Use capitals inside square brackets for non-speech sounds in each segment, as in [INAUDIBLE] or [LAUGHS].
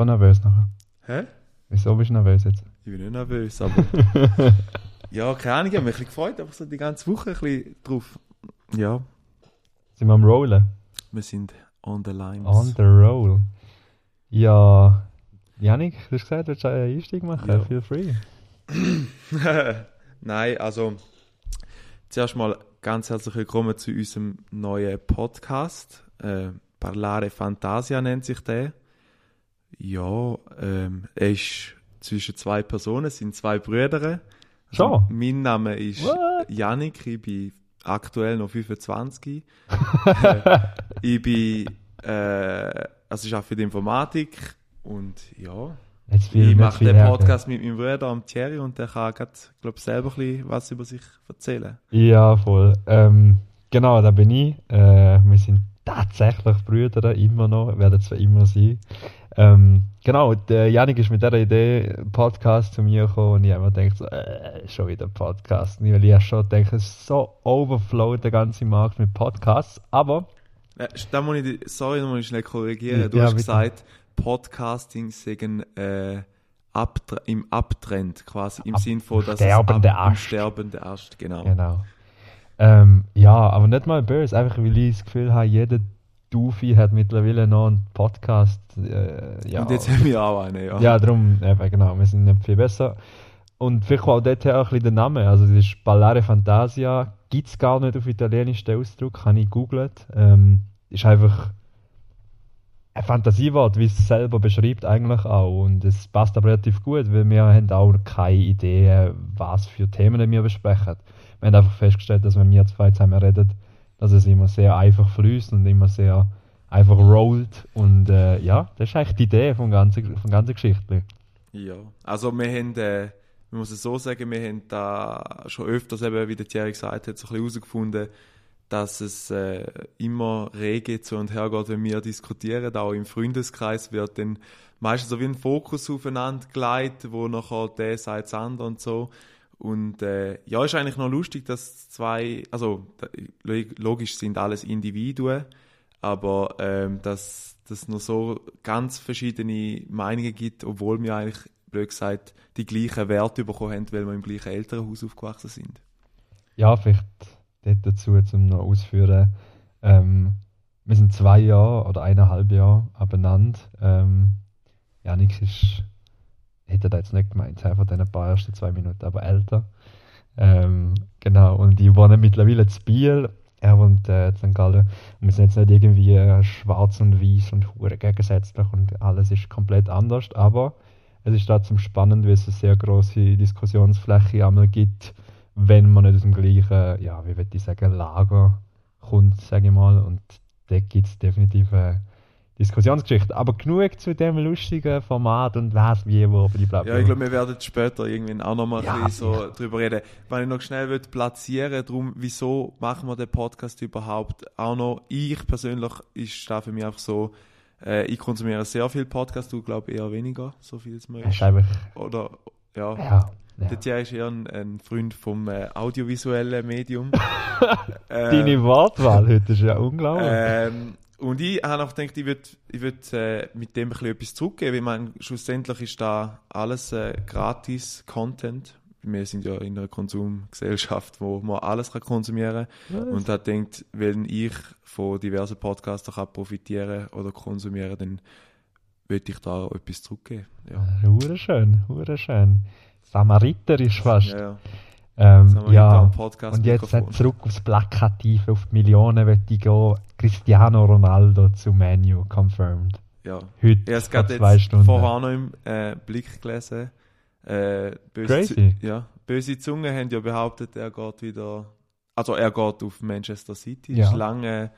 Schon nervös nachher. Hä? Wieso bist du nervös jetzt? Ich bin nicht nervös, aber. [LAUGHS] ja, keine Ahnung, ich habe mich ein bisschen gefreut, einfach so die ganze Woche ein bisschen drauf. Ja, Sind wir am Rollen? wir sind on the lines. On the roll. Ja, Janik, du hast gesagt, du willst einen Einstieg machen. Ja. Feel free. [LAUGHS] Nein, also zuerst mal ganz herzlich willkommen zu unserem neuen Podcast. Äh, Parlare Fantasia nennt sich der. Ja, ähm, er ist zwischen zwei Personen, es sind zwei Brüder. Schon? Mein Name ist What? Janik, ich bin aktuell noch 25. äh, [LAUGHS] ich bin, äh, also ich arbeite für die Informatik und ja, viel, ich mache den. Podcast mit meinem Bruder, am Thierry, und der kann grad, glaub selber ein bisschen was über sich erzählen. Ja, voll. Ähm, genau, da bin ich. Äh, wir sind tatsächlich Brüder, immer noch, werden zwar immer sein. Ähm, genau, der Janik ist mit dieser Idee Podcast zu mir gekommen und ich habe mir gedacht, so, äh, schon wieder Podcast. Weil ich ja schon denke, es ist so overflowed der ganze Markt mit Podcasts, aber Äh, da muss ich, sorry, da muss ich schnell korrigieren. Du Ja, hast bitte. gesagt, Podcasting sagen äh, Abtre im Abtrend, quasi im Ab- Sinn von, dass sterbende es ab, im Ast. sterbende Ast, genau. Genau. Ähm, ja, aber nicht mal böse, einfach weil ich das Gefühl habe, jeder Dufi hat mittlerweile noch einen Podcast. Äh, ja, Und jetzt haben wir auch einen, ja. ja, darum, eben, genau, wir sind nicht viel besser. Und vielleicht auch dort her auch ein bisschen der Name. Also, das ist Ballare Fantasia, gibt es gar nicht auf Italienisch, den Ausdruck, habe ich gegoogelt. Ähm, ist einfach ein Fantasiewort, wie es selber beschreibt, eigentlich auch. Und es passt aber relativ gut, weil wir haben auch keine Idee, was für Themen wir besprechen. Wir haben einfach festgestellt, dass wenn wir zwei zusammen reden, dass es immer sehr einfach fließt und immer sehr einfach rollt. Und äh, ja, das ist eigentlich die Idee von der ganzen, von ganzen Geschichte. Ja, also wir haben, äh, man muss es so sagen, wir haben da schon öfters eben, wie der Thierry gesagt hat, so ein bisschen herausgefunden, dass es äh, immer rege zu und her geht, wenn wir diskutieren, auch im Freundeskreis wird dann meistens so wie ein Fokus aufeinander gelegt, wo nachher der sagt das andere und so. Und äh, ja, ist eigentlich noch lustig, dass zwei, also logisch sind alles Individuen, aber ähm, dass es noch so ganz verschiedene Meinungen gibt, obwohl wir eigentlich, blöd gesagt, die gleichen Werte bekommen haben, weil wir im gleichen Elternhaus aufgewachsen sind. Ja, vielleicht dazu, zum noch ausführen. Ähm, wir sind zwei Jahre oder eineinhalb Jahre abeinander. Ähm, Janik ist, hätte da jetzt nicht gemeint, einfach den paar ersten zwei Minuten, aber älter. Ähm, genau, und die wohnen mittlerweile zu Biel. Er wohnt äh, in St. Gallen. Und wir sind jetzt nicht irgendwie äh, schwarz und weiß und hure gegensätzlich und alles ist komplett anders, aber es ist trotzdem spannend, weil es eine sehr große Diskussionsfläche einmal gibt, wenn man nicht aus dem gleichen, ja, wie würde ich sagen, Lager kommt, sage ich mal. Und da gibt es definitiv eine Diskussionsgeschichte. Aber genug zu dem lustigen Format und was, wie, wo, blablabla. Ja, ich glaube, wir werden später irgendwann auch nochmal Ja, so drüber reden. Wenn ich noch schnell will platzieren darum, wieso machen wir den Podcast überhaupt auch noch? Ich persönlich ist da für mich einfach so, äh, ich konsumiere sehr viel Podcast, du glaube eher weniger, so viel es einfach, Oder, ja. ja, ja. Der Thierry ist eher ein, ein Freund vom äh, audiovisuellen Medium. [LAUGHS] Äh, Deine Wortwahl heute ist ja unglaublich. ähm, und ich habe auch gedacht, ich würde ich würd, äh, mit dem ein bisschen etwas zurückgeben. Ich meine, schlussendlich ist da alles äh, gratis Content. Wir sind ja in einer Konsumgesellschaft, wo man alles kann konsumieren kann. Und da denkt, wenn ich von diversen Podcastern kann profitieren oder konsumieren, dann würde ich da auch etwas zurückgeben. Ja, Hure schön, hure schön. Samariterisch fast. ja, ja. Ähm, ja. Und jetzt äh, zurück aufs Plakative, auf die Millionen möchte ich gehen. Cristiano Ronaldo zu Menu, confirmed. Ja. Heute Ich habe es vor gerade zwei jetzt Stunden. vorher noch im äh, Blick gelesen. Äh, böse Crazy. Zu- ja, böse Zungen haben ja behauptet, er geht wieder. Also er geht auf Manchester City. Ja. Ist lange.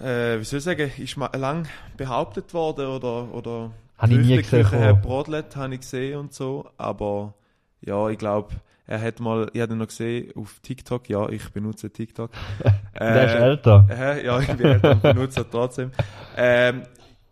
Äh, wie soll ich sagen, ist lang behauptet worden oder oder Habe ich nie gesehen. Brodelt, habe ich gesehen und so. Aber ja, ich glaube, er hat mal, ich habe ihn noch gesehen auf TikTok. Ja, ich benutze TikTok. [LAUGHS] Der ist Äh, älter. Hä? Ja, ich bin älter und benutze trotzdem. Ähm,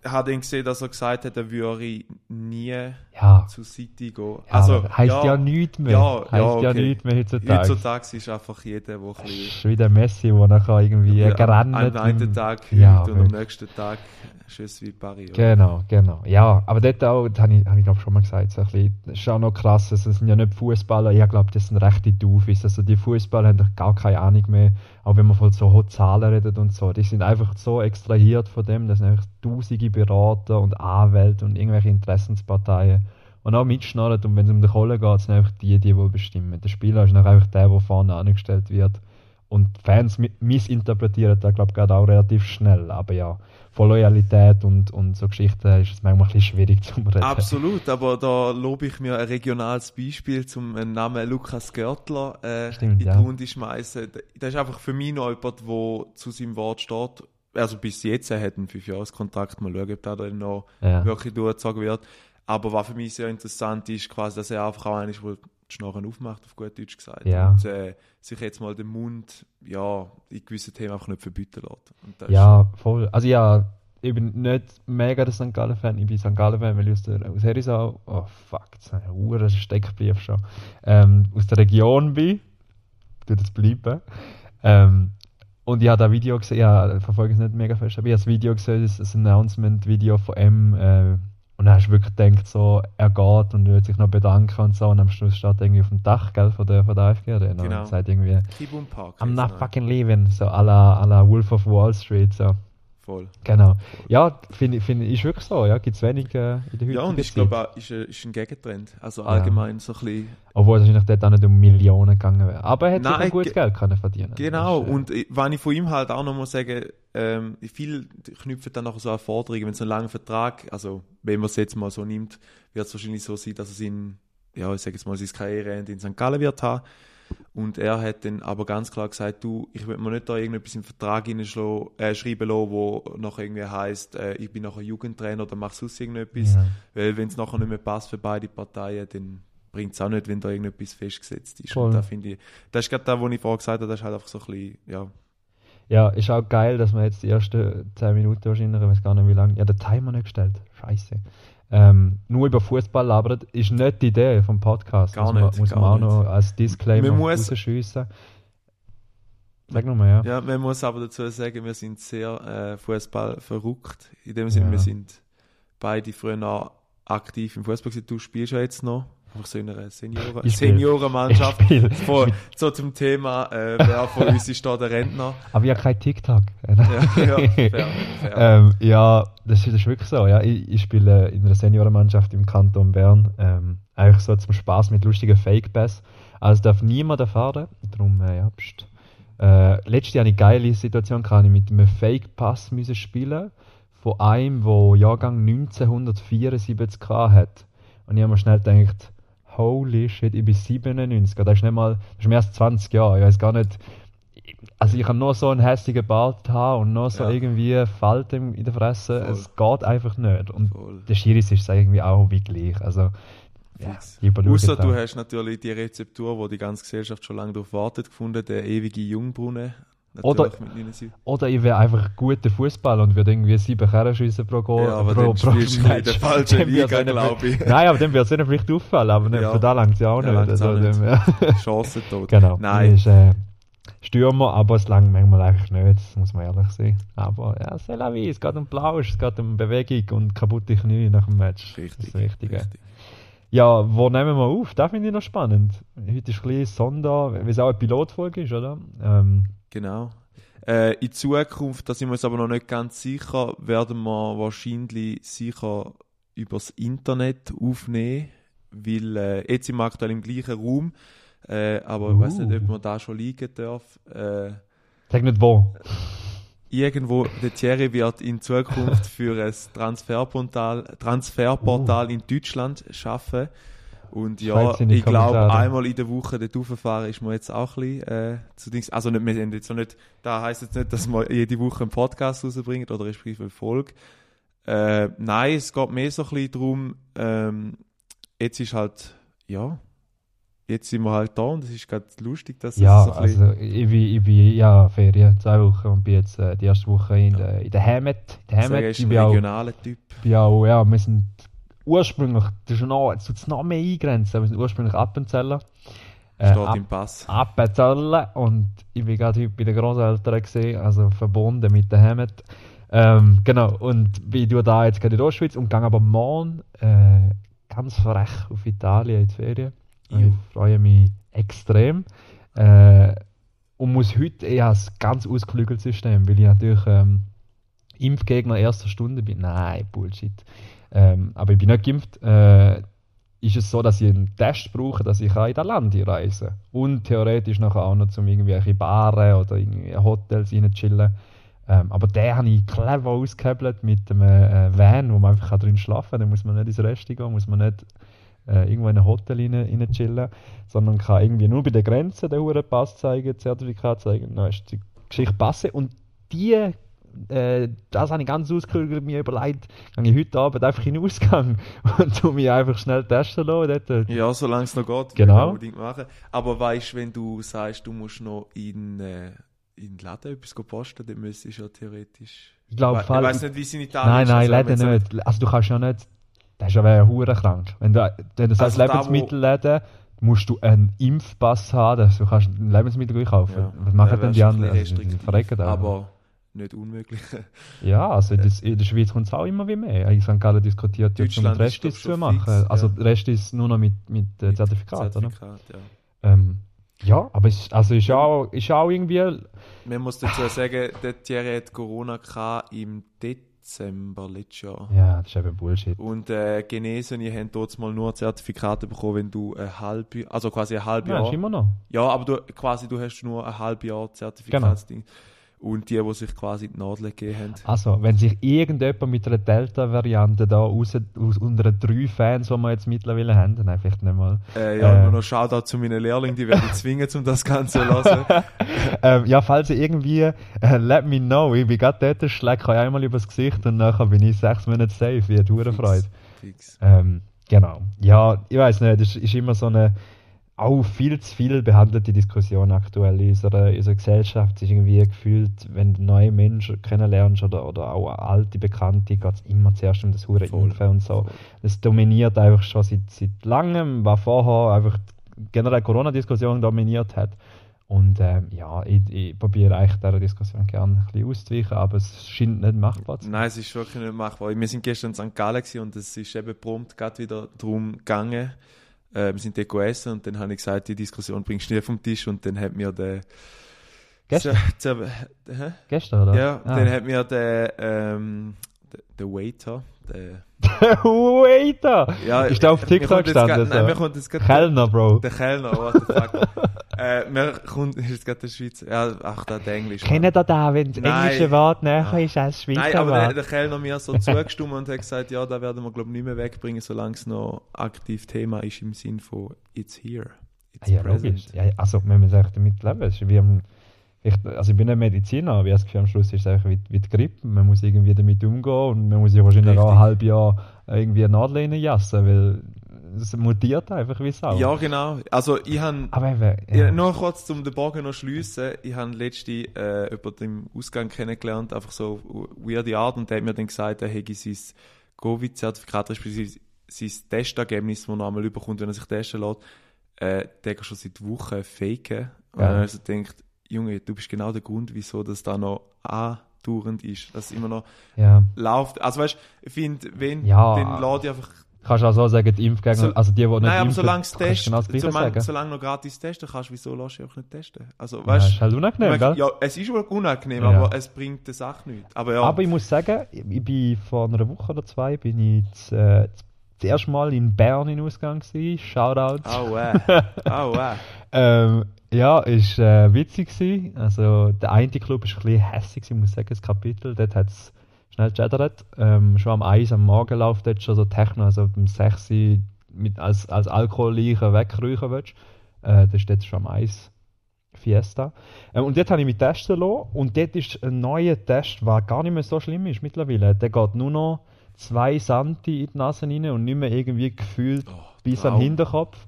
hat ihn gesehen, dass er gesagt hat, er würde nie Ja, zu City gehen. ja also, heisst ja, nichts mehr. Ja, heisst ja, ja okay. nichts mehr heutzutage. Heutzutage ist einfach jeder, der ein bisschen ist wie der Messi, der nachher irgendwie Ja, gerannt am einen Tag Ja, und am nächsten Tag Schuss wie Paris. Genau, genau. Ja, aber dort auch, das habe ich, hab ich glaube schon mal gesagt, so ein bisschen, das ist auch noch krass, also, es sind ja nicht Fußballer, ich glaube, das sind rechte Doofis. Also die Fußballer haben doch gar keine Ahnung mehr, auch wenn man von so hohen Zahlen redet und so. Die sind einfach so extrahiert von dem, das sind einfach tausende Berater und Anwälte und irgendwelche Interessensparteien. Und auch mitschnarren und wenn es um die Kohle geht, sind einfach die, die, die bestimmen. Der Spieler ist dann einfach der, der vorne angestellt wird. Und die Fans mi- missinterpretieren das, glaube ich, auch relativ schnell. Aber ja, von Loyalität und, und so Geschichten ist es manchmal ein bisschen schwierig zu reden. Absolut, aber da lobe ich mir ein regionales Beispiel zum Namen Lukas Görtler äh, Stimmt, in die ja. Runde schmeißen. Das ist einfach für mich noch jemand, der zu seinem Wort steht. Also bis jetzt, er hat einen 5-Jahres-Kontrakt, mal schauen, ob der dann noch Ja. wirklich durchgezogen wird. Aber was für mich sehr interessant ist, quasi, dass er einfach auch einer ist, der die Schnorren aufmacht, auf gut Deutsch gesagt. Ja. Und äh, sich jetzt mal den Mund, ja, in gewissen Themen einfach nicht verbieten lässt. Das ist Ja, voll. Also ja, ich bin nicht mega der St. Gallen-Fan, ich bin St. Gallen-Fan, weil ich aus, der, aus Herisau, oh fuck, das ist ein hoher Steckbrief schon, ähm, aus der Region bin, tut es bleiben. Ähm, und ich habe das Video gesehen, ja, verfolge es nicht mega fest, aber ich habe das Video gesehen, das, das Announcement-Video von M, äh, und dann hast du wirklich gedacht, so, er geht und wird sich noch bedanken und so, und am Schluss steht er irgendwie auf dem Dach, gell, von der, von der AfG Arena Genau. und sagt irgendwie, Park. I'm not fucking leaving, so à la, à la Wolf of Wall Street, so. Voll. Genau. Ja, finde ich, find, ich- ist wirklich so, ja. Gibt es wenig äh, in der heutigen Ja, und ich glaube auch, ist, ein- ist ein Gegentrend. Also allgemein so ein bisschen. Obwohl es wahrscheinlich dort auch nicht um Millionen gegangen wäre. Aber er hat Nein, sicher gutes ge- Geld können verdienen. Genau, ist, äh, und ich- wenn ich von ihm halt auch noch mal sagen, ähm, viel knüpfen dann nachher so an Forderungen, wenn so ein langer Vertrag, also wenn man es jetzt mal so nimmt, wird es wahrscheinlich so sein, dass es in, ja, ich sage jetzt mal, sein Karriereende in St. Gallen wird haben. Und er hat dann aber ganz klar gesagt, du, ich will mir nicht da irgendetwas im Vertrag äh, schreiben lassen, wo nachher irgendwie heisst, äh, ich bin nachher Jugendtrainer oder mach sonst irgendetwas. Ja. Weil wenn es nachher nicht mehr passt für beide Parteien, dann bringt es auch nicht, wenn da irgendetwas festgesetzt ist. Voll. Und da finde ich, das ist gerade das, was ich vorher gesagt habe, das ist halt einfach so ein bisschen, ja, ja, ist auch geil, dass man jetzt die ersten 10 Minuten wahrscheinlich, ich weiß gar nicht wie lange, ja, den Timer nicht gestellt. Scheiße. Ähm, nur über Fußball labert, ist nicht die Idee vom Podcast. Gar muss man, nicht, muss man auch nicht. noch als Disclaimer rausschiessen. Sag nochmal, ja. Ja, man muss aber dazu sagen, wir sind sehr äh, Fußball verrückt. In dem Sinne, Ja. wir sind beide früher noch aktiv im Fußball. gewesen. Du spielst ja jetzt noch. Einfach so in einer Senioren. Seniorenmannschaft. [LAUGHS] Voll. So zum Thema, äh, wer von uns ist da der Rentner? Aber ich habe kein TikTok. Ja, ja, fair, fair. [LAUGHS] ähm, ja, das ist, das ist wirklich so. Ja. Ich, ich spiele in einer Seniorenmannschaft im Kanton Bern. Ähm, eigentlich so zum Spaß mit lustigen Fake-Pass. Also darf niemand erfahren. Darum, äh, ja, pst. Äh, letztes Jahr eine geile Situation, kann ich mit einem Fake-Pass müssen spielen von einem, der Jahrgang 1974 gehabt hat. Und ich habe mir schnell gedacht, holy shit, ich bin 97. Das ist nicht mal, das ist mehr als 20 Jahre. Ich weiß gar nicht. Also ich kann nur so einen hässlichen Bart haben und nur so Ja. irgendwie Falten in der Fresse. Voll. Es geht einfach nicht. Und Voll. der Schiris ist es irgendwie auch wie gleich. Also, ja, Außer du hast natürlich die Rezeptur, wo die ganze Gesellschaft schon lange darauf wartet, gefunden, der ewige Jungbrunnen. Oder- Natürlich mit 79. Oder ich wäre einfach ein guter Fußballer und würde irgendwie sieben Kerren schiessen pro Goal. Ja, aber pro, dann spielst du in Match. der falschen Liga, glaube ich. Nein, aber dann wird es ihnen vielleicht auffallen, aber Ja. für da langt es ja auch Ja, nicht. auch Also, nicht. ja. [LAUGHS] Chancen tot. [LAUGHS] genau. Nein. Ist äh, Stürmer, aber es langt manchmal einfach nicht, das muss man ehrlich sein. Aber ja, c'est la vie, es geht um Plausch, es geht um Bewegung und kaputte Knie nach dem Match. Richtig. Das ist das. Ja, wo nehmen wir auf? Das finde ich noch spannend. Heute ist ein bisschen Sonder, weil es auch eine Pilotfolge ist, oder? Ähm, Genau. Äh, in Zukunft, da sind wir uns aber noch nicht ganz sicher, werden wir wahrscheinlich sicher übers Internet aufnehmen, weil äh, jetzt sind wir aktuell im gleichen Raum, äh, aber ich weiß nicht, ob Uh. man da schon liegen darf. Äh, sag nicht wo. irgendwo, der Thierry wird in Zukunft [LAUGHS] für ein Transferportal, Transferportal in Deutschland schaffen. Und ja, ich glaube, einmal in der Woche dort rauffahren ist mir jetzt auch ein bisschen, äh, zu Dings. Also nicht, wir sind jetzt noch nicht, da heisst jetzt nicht, dass man jede Woche einen Podcast rausbringt oder respektive eine Folge. Äh, nein, es geht mehr so ein bisschen darum, ähm, jetzt ist halt, ja, jetzt sind wir halt da und es ist gerade lustig, dass Ja, es so also ich bin, ich bin ja Ferien, zwei Wochen und bin jetzt äh, die erste Woche in, Ja. der, in der Heimat. In der er Heimat. ist Ich ein bin auch, regionaler Typ. bin auch, ja, wir sind ursprünglich, das ist noch, jetzt tut es noch mehr eingrenzen, wir sind ursprünglich Appenzeller. Äh, Steht im Pass. Appenzeller und ich bin gerade heute bei den Großeltern gesehen, also verbunden mit der Heimat. Ähm, genau, und bin du da jetzt gerade in der Ostschweiz und gehe aber morgen äh, ganz frech auf Italien in die Ferien. Ich freue mich extrem. Äh, und muss heute eher ein ganz ausgeklügeltes System, weil ich natürlich ähm, Impfgegner erster Stunde bin. Nein, Bullshit. Ähm, aber ich bin nicht geimpft. Äh, ist es so, dass ich einen Test brauche, dass ich in das Land reisen kann. Und theoretisch nachher auch noch zum irgendwelche Baren oder irgendwie Hotels rein chillen. Ähm, aber den habe ich clever ausgehebelt mit einem äh, Van, wo man einfach drin schlafen kann. Da muss man nicht ins Rest gehen, muss man nicht äh, irgendwo in ein Hotel rein, rein chillen, sondern kann irgendwie nur bei der Grenze den Huren Pass zeigen, Zertifikat zeigen, dann ist die Geschichte passen. Und die, äh, das habe ich ganz ausgeklügelt mir überlegt, gehe ich heute Abend einfach in den Ausgang [LAUGHS] und tu mich einfach schnell testen lassen. Dort, Ja, solange es noch geht, Genau. unbedingt machen. Aber weißt du, wenn du sagst, du musst noch in, äh, in den Laden etwas posten, dann müsstest du ja theoretisch. Ich glaube, ich weiß nicht, wie es in Italien Nein, ist. nein, also Läden jetzt- nicht. Also du kannst ja nicht, das ist ja wäre hure krank. Wenn du, wenn du sagst Also Lebensmittelläden, musst du einen Impfpass haben, dass du kannst ein Lebensmittel kaufen. Ja, Was machen denn die anderen? Also, verrecken. Aber nicht unmöglich. Ja, also das, in der Schweiz kommt es auch immer wie mehr. In St. Gallen diskutiert ja zum Deutschland ist, Restis zu machen. fix, also ja. der Rest ist nur noch mit, mit äh, Zertifikat, oder? Zertifikat, ja. Ähm, ja, aber es also ist auch, ist auch irgendwie... Man muss dazu sagen, der Thierry hat Corona im Dezember letztes Jahr. Ja, das ist eben Bullshit. Und äh, Genesene haben dort mal nur Zertifikate bekommen, wenn du ein halbes, also quasi ein halbes Ja, Jahr. ist immer noch. Ja, aber du, quasi, du hast nur ein halbes Jahr Zertifikatsding. Und die, die sich quasi die Nadel gegeben haben. Also, wenn sich irgendjemand mit einer Delta-Variante da raus, aus unter den drei Fans, die wir jetzt mittlerweile haben, dann vielleicht nicht mal. Äh, ja, Äh. nur noch Shoutout zu meinen Lehrlingen, die werden [LAUGHS] zwingen, um das Ganze zu hören. [LAUGHS] ähm, ja, falls ihr irgendwie, äh, let me know, ich bin gerade dort, schlägt euch einmal übers Gesicht und nachher bin ich sechs Monate safe, wie eine Freude. Fix. Ähm, genau. Ja, ich weiß nicht, das ist immer so eine auch viel zu viel behandelte Diskussion aktuell in unserer, in unserer Gesellschaft. Es ist irgendwie gefühlt, wenn du neue Menschen kennenlernst oder, oder auch alte Bekannte, geht es immer zuerst um das hure Impfen und so. Das dominiert einfach schon seit, seit langem, was vorher einfach generell Corona-Diskussion dominiert hat. Und ähm, ja, ich, ich probiere eigentlich dieser Diskussion gerne ein bisschen auszuweichen, aber es scheint nicht machbar zu sein. Nein, es ist wirklich nicht machbar. Wir sind gestern in St. Gallen und es ist eben prompt gerade wieder darum gegangen. Äh, wir sind dort essen und dann habe ich gesagt, die Diskussion bringst du nie vom Tisch und dann hat mir der... Gestern? Zer- zer- hä? Gestern, oder? Ja, Ah. dann hat mir der, ähm, der, der Waiter, der... [LAUGHS] Waiter! Ja, Ist der auf TikTok gestanden? Nein, mir kommt jetzt gerade... Kellner, Bro. Der Kellner, what the fuck. [LAUGHS] äh, mir kommt, [LAUGHS] ist gerade der Schweizer, ja, ach, der Englisch. Kennt ihr da, wenn das Nein. englische Wort näher Ah. ist als Schweizer Nein, aber der, Wort? der Kellner mir so [LAUGHS] zugestimmt und hat gesagt, ja, da werden wir glaube ich nicht mehr wegbringen, solange es noch aktiv Thema ist im Sinn von it's here, it's ja, present. logisch. Ja, also, wir müssen echt damit leben. Ist wie am, ich, also, ich bin nicht Mediziner, aber ich habe das Gefühl, am Schluss ist es einfach wie, wie die Grippe. Man muss irgendwie damit umgehen und man muss ja wahrscheinlich auch Richtig. ein halbes Jahr irgendwie eine Nadel reinjassen, weil es mutiert einfach wie Sau. Ja, genau. Also ich habe Aber eben, Ja. ja. Nur kurz zum den Bogen noch schliessen. Ich habe letzte äh, jemanden im Ausgang kennengelernt, einfach so weirde Art, und der hat mir dann gesagt, er hätte sein Covid-Zertifikat, respektive sein Testergebnis, das er noch einmal überkommt, wenn er sich testen lässt, äh, der kann schon seit Wochen faken. Und Ja. dann habe ich so gedacht, Junge, du bist genau der Grund, wieso das da noch andauernd ist, dass es immer noch ja. läuft. Also weißt du, ich finde, wenn, Ja. dann lade ich einfach Kannst du auch so sagen, die Impfgegner, So- also die, die nicht Nein, aber impfen, solange es kannst du test, genau das Gleiche solange, sagen. solange noch gratis testen kannst, wieso lässt du einfach nicht testen? Also, Ja, weißt ist halt unangenehm, ich gell? ja, es ist wohl unangenehm, Ja. aber es bringt der Sache nichts. Aber ja, Aber ich muss sagen, ich bin vor einer Woche oder zwei bin ich das, äh, das erste Mal in Bern in Ausgang gewesen. Shoutouts. au äh, [LAUGHS] au äh. Ähm, ja, ist äh, witzig gewesen. Also der eine Club ist ein bisschen hässig, gewesen, muss ich sagen, das Kapitel. Dort hat es schnell gechattert. Ähm, schon am 1 am Morgen läuft dort schon so Techno, also dem 6 Uhr mit, als, als Alkoholleichen wegräuchen willst. Äh, das ist dort schon am 1 Fiesta. Ähm, und dort habe ich mich testen lassen und dort ist ein neuer Test, der gar nicht mehr so schlimm ist mittlerweile. Der geht nur noch zwei Santi in die Nase rein und nicht mehr irgendwie gefühlt Oh, bis an den Hinterkopf.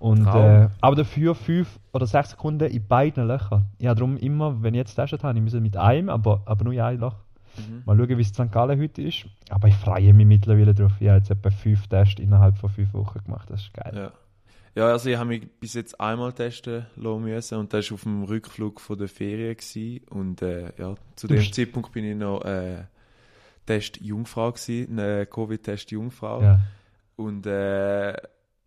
Und, äh, aber dafür fünf oder sechs Sekunden in beiden Löchern. Ja, darum immer, wenn ich jetzt testet habe, ich muss mit einem, aber, aber nur in ein Loch. Mhm. Mal schauen, wie es in St. Gallen heute ist. Aber ich freue mich mittlerweile drauf. Ich habe jetzt etwa fünf Tests innerhalb von fünf Wochen gemacht. Das ist geil. Ja. Ja, also ich habe mich bis jetzt einmal testen lassen müssen und das war auf dem Rückflug von der Ferien. Gewesen. Und äh, ja, zu Du dem Zeitpunkt bin ich noch äh, Test Jungfrau gewesen, eine Covid-Test Jungfrau. Ja. Und äh,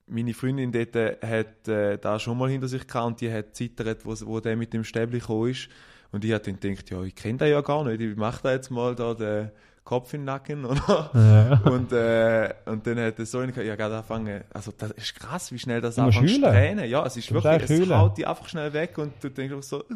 meine Freundin dort äh, hat äh, da schon mal hinter sich gehabt und die hat zittert, wo, wo der mit dem Stäbli gekommen ist. Und ich habe dann gedacht, ja, ich kenne den ja gar nicht, ich mache da jetzt mal da den Kopf in den Nacken, [LAUGHS] oder? Ja. Und, äh, und dann hat er so einen, ja, gerade angefangen, also das ist krass, wie schnell das anfängt zu tränen. Ja, es ist Du wirklich, es haut die einfach schnell weg und du denkst auch so, äh.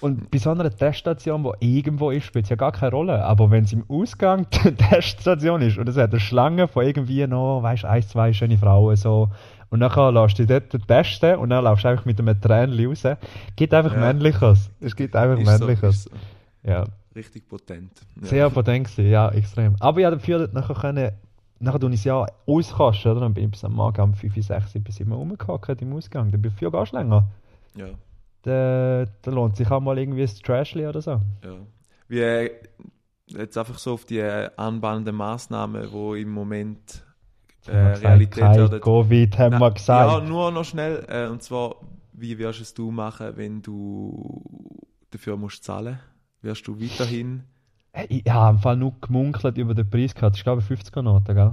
Und bei so einer Teststation, die irgendwo ist, spielt es ja gar keine Rolle. Aber wenn es im Ausgang [LAUGHS] die Teststation ist und es hat eine Schlange von irgendwie noch, weißt du, ein, zwei schöne Frauen so. Und dann lässt du dich dort testen und dann laufst du einfach mit einem Tränchen raus. Gibt einfach Ja. Männliches. Es gibt einfach ist so, Männliches. ist so. Ja. Richtig potent. Ja. Sehr potent gewesen, ja, extrem. Aber ich habe dafür nachher können, nachher tue ich es ja auskosten, oder? Dann bin ich bis am Morgen um 5, 6, bis 7 rumgehockt im Ausgang. Dann dafür gehst du länger. ja, Da, da lohnt sich auch mal irgendwie ein Trashli oder so. ja. Wie, äh, jetzt einfach so auf die äh, anbahnenden Massnahmen, die im Moment äh, wir gesagt, Realität kein werden. Covid haben wir Na, gesagt. Ja, nur noch schnell. Äh, und zwar, wie wirst es du machen, wenn du dafür musst zahlen? Wirst du weiterhin? Ich habe im Fall nur gemunkelt über den Preis gehabt. Das ist glaube ich 50er Noten, gell?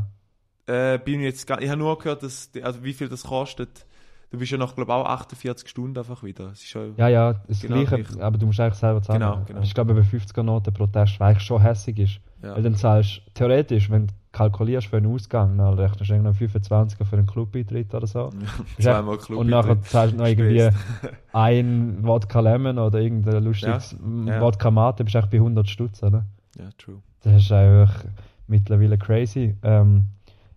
Äh, bin ich jetzt gar, ich habe nur gehört, dass, also wie viel das kostet. Du bist ja noch, glaube ich, auch 48 Stunden einfach wieder. Ja, ja, das Genau gleiche, gleich. aber du musst eigentlich selber zahlen. Genau, genau. Ich glaube über 50er Noten pro Test, weil eigentlich schon hässig ist. ja. Weil dann zahlst theoretisch, wenn du kalkulierst für einen Ausgang, dann rechnest du irgendwie noch 25 für einen Clubbeitritt oder so. zweimal Club. Und nachher zahlst du noch irgendwie [LAUGHS] ein Wodka Lemon oder irgendein lustiges ja. Wodka Mate, bist du echt bei 100 Stutz, oder? Ja, true. Das ist einfach mittlerweile crazy. Ähm,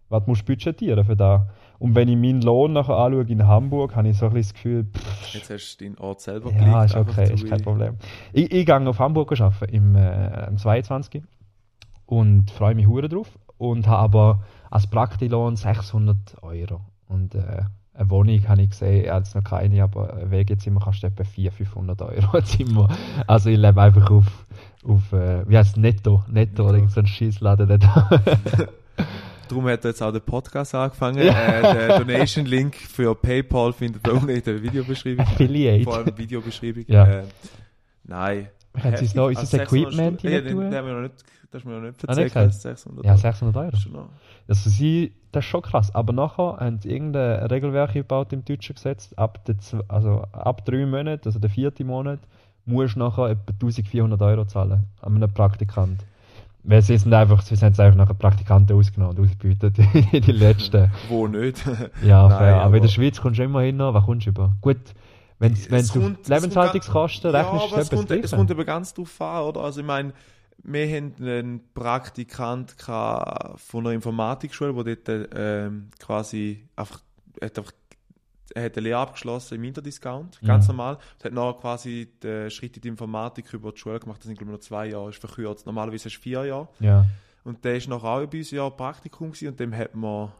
was musst du budgetieren für das? Und wenn ich meinen Lohn nachher anschaue in Hamburg, habe ich so ein bisschen das Gefühl, pff, Jetzt hast du deinen Ort selber ja, ist okay, ist kein Problem. Ich, ich gehe auf Hamburg arbeiten im, äh, am 22. und freue mich hure drauf und habe aber als Praktilohn 600 Euro. Und äh, eine Wohnung habe ich gesehen, ich habe jetzt noch keine, aber ein Wegezimmer kostet etwa 400, 500 Euro ein Zimmer. Also ich lebe einfach auf, auf äh, wie heißt es, Netto, Netto Netto. irgend so ein Scheissladen dort. [LAUGHS] Darum hat jetzt auch der Podcast angefangen. Ja. [LAUGHS] Äh, der Donation-Link für PayPal findet ihr [LAUGHS] unten in der Videobeschreibung. Affiliate. Vor allem Videobeschreibung. Ja. Äh, nein. Haben sie noch, ist Also das 600 Equipment Stunden- Ja, hinein den- den tun? haben wir noch nicht, das du mir noch nicht Ah, nicht erzählt, gesagt? dass 600 Ja, Euro. 600 Euro. Noch. Also sie, das ist schon krass. Aber nachher haben sie irgendein Regelwerk gebaut im deutschen Gesetz. Ab, der, also ab drei Monaten, also der vierte Monat, musst du nachher etwa 1400 Euro zahlen an einen Praktikant. Weil sie sind einfach, sie haben einfach nachher Praktikanten ausgenommen und ausgebeutet [LAUGHS] in die letzten. Wo nicht? Ja, [LAUGHS] Nein, fair. aber, in aber- der Schweiz kommst du immer hin, was kommst du über? Gut, wenn Es auf es Lebenshaltungskosten ja, rechnest, aber ist es es kommt, es kommt eben ganz drauf an, oder? Also ich meine, wir haben einen Praktikant von einer Informatikschule, der dort ähm, quasi einfach, hat einfach er hat eine Lehre abgeschlossen im Interdiscount, ganz Ja. normal. Und hat noch quasi den Schritt in die Informatik über die Schule gemacht. Das sind, glaube ich, noch zwei Jahre, ist verkürzt. Normalerweise hast du vier Jahre. Ja. Und der ist noch auch bei uns ein Jahr Praktikum gewesen, und dem hat man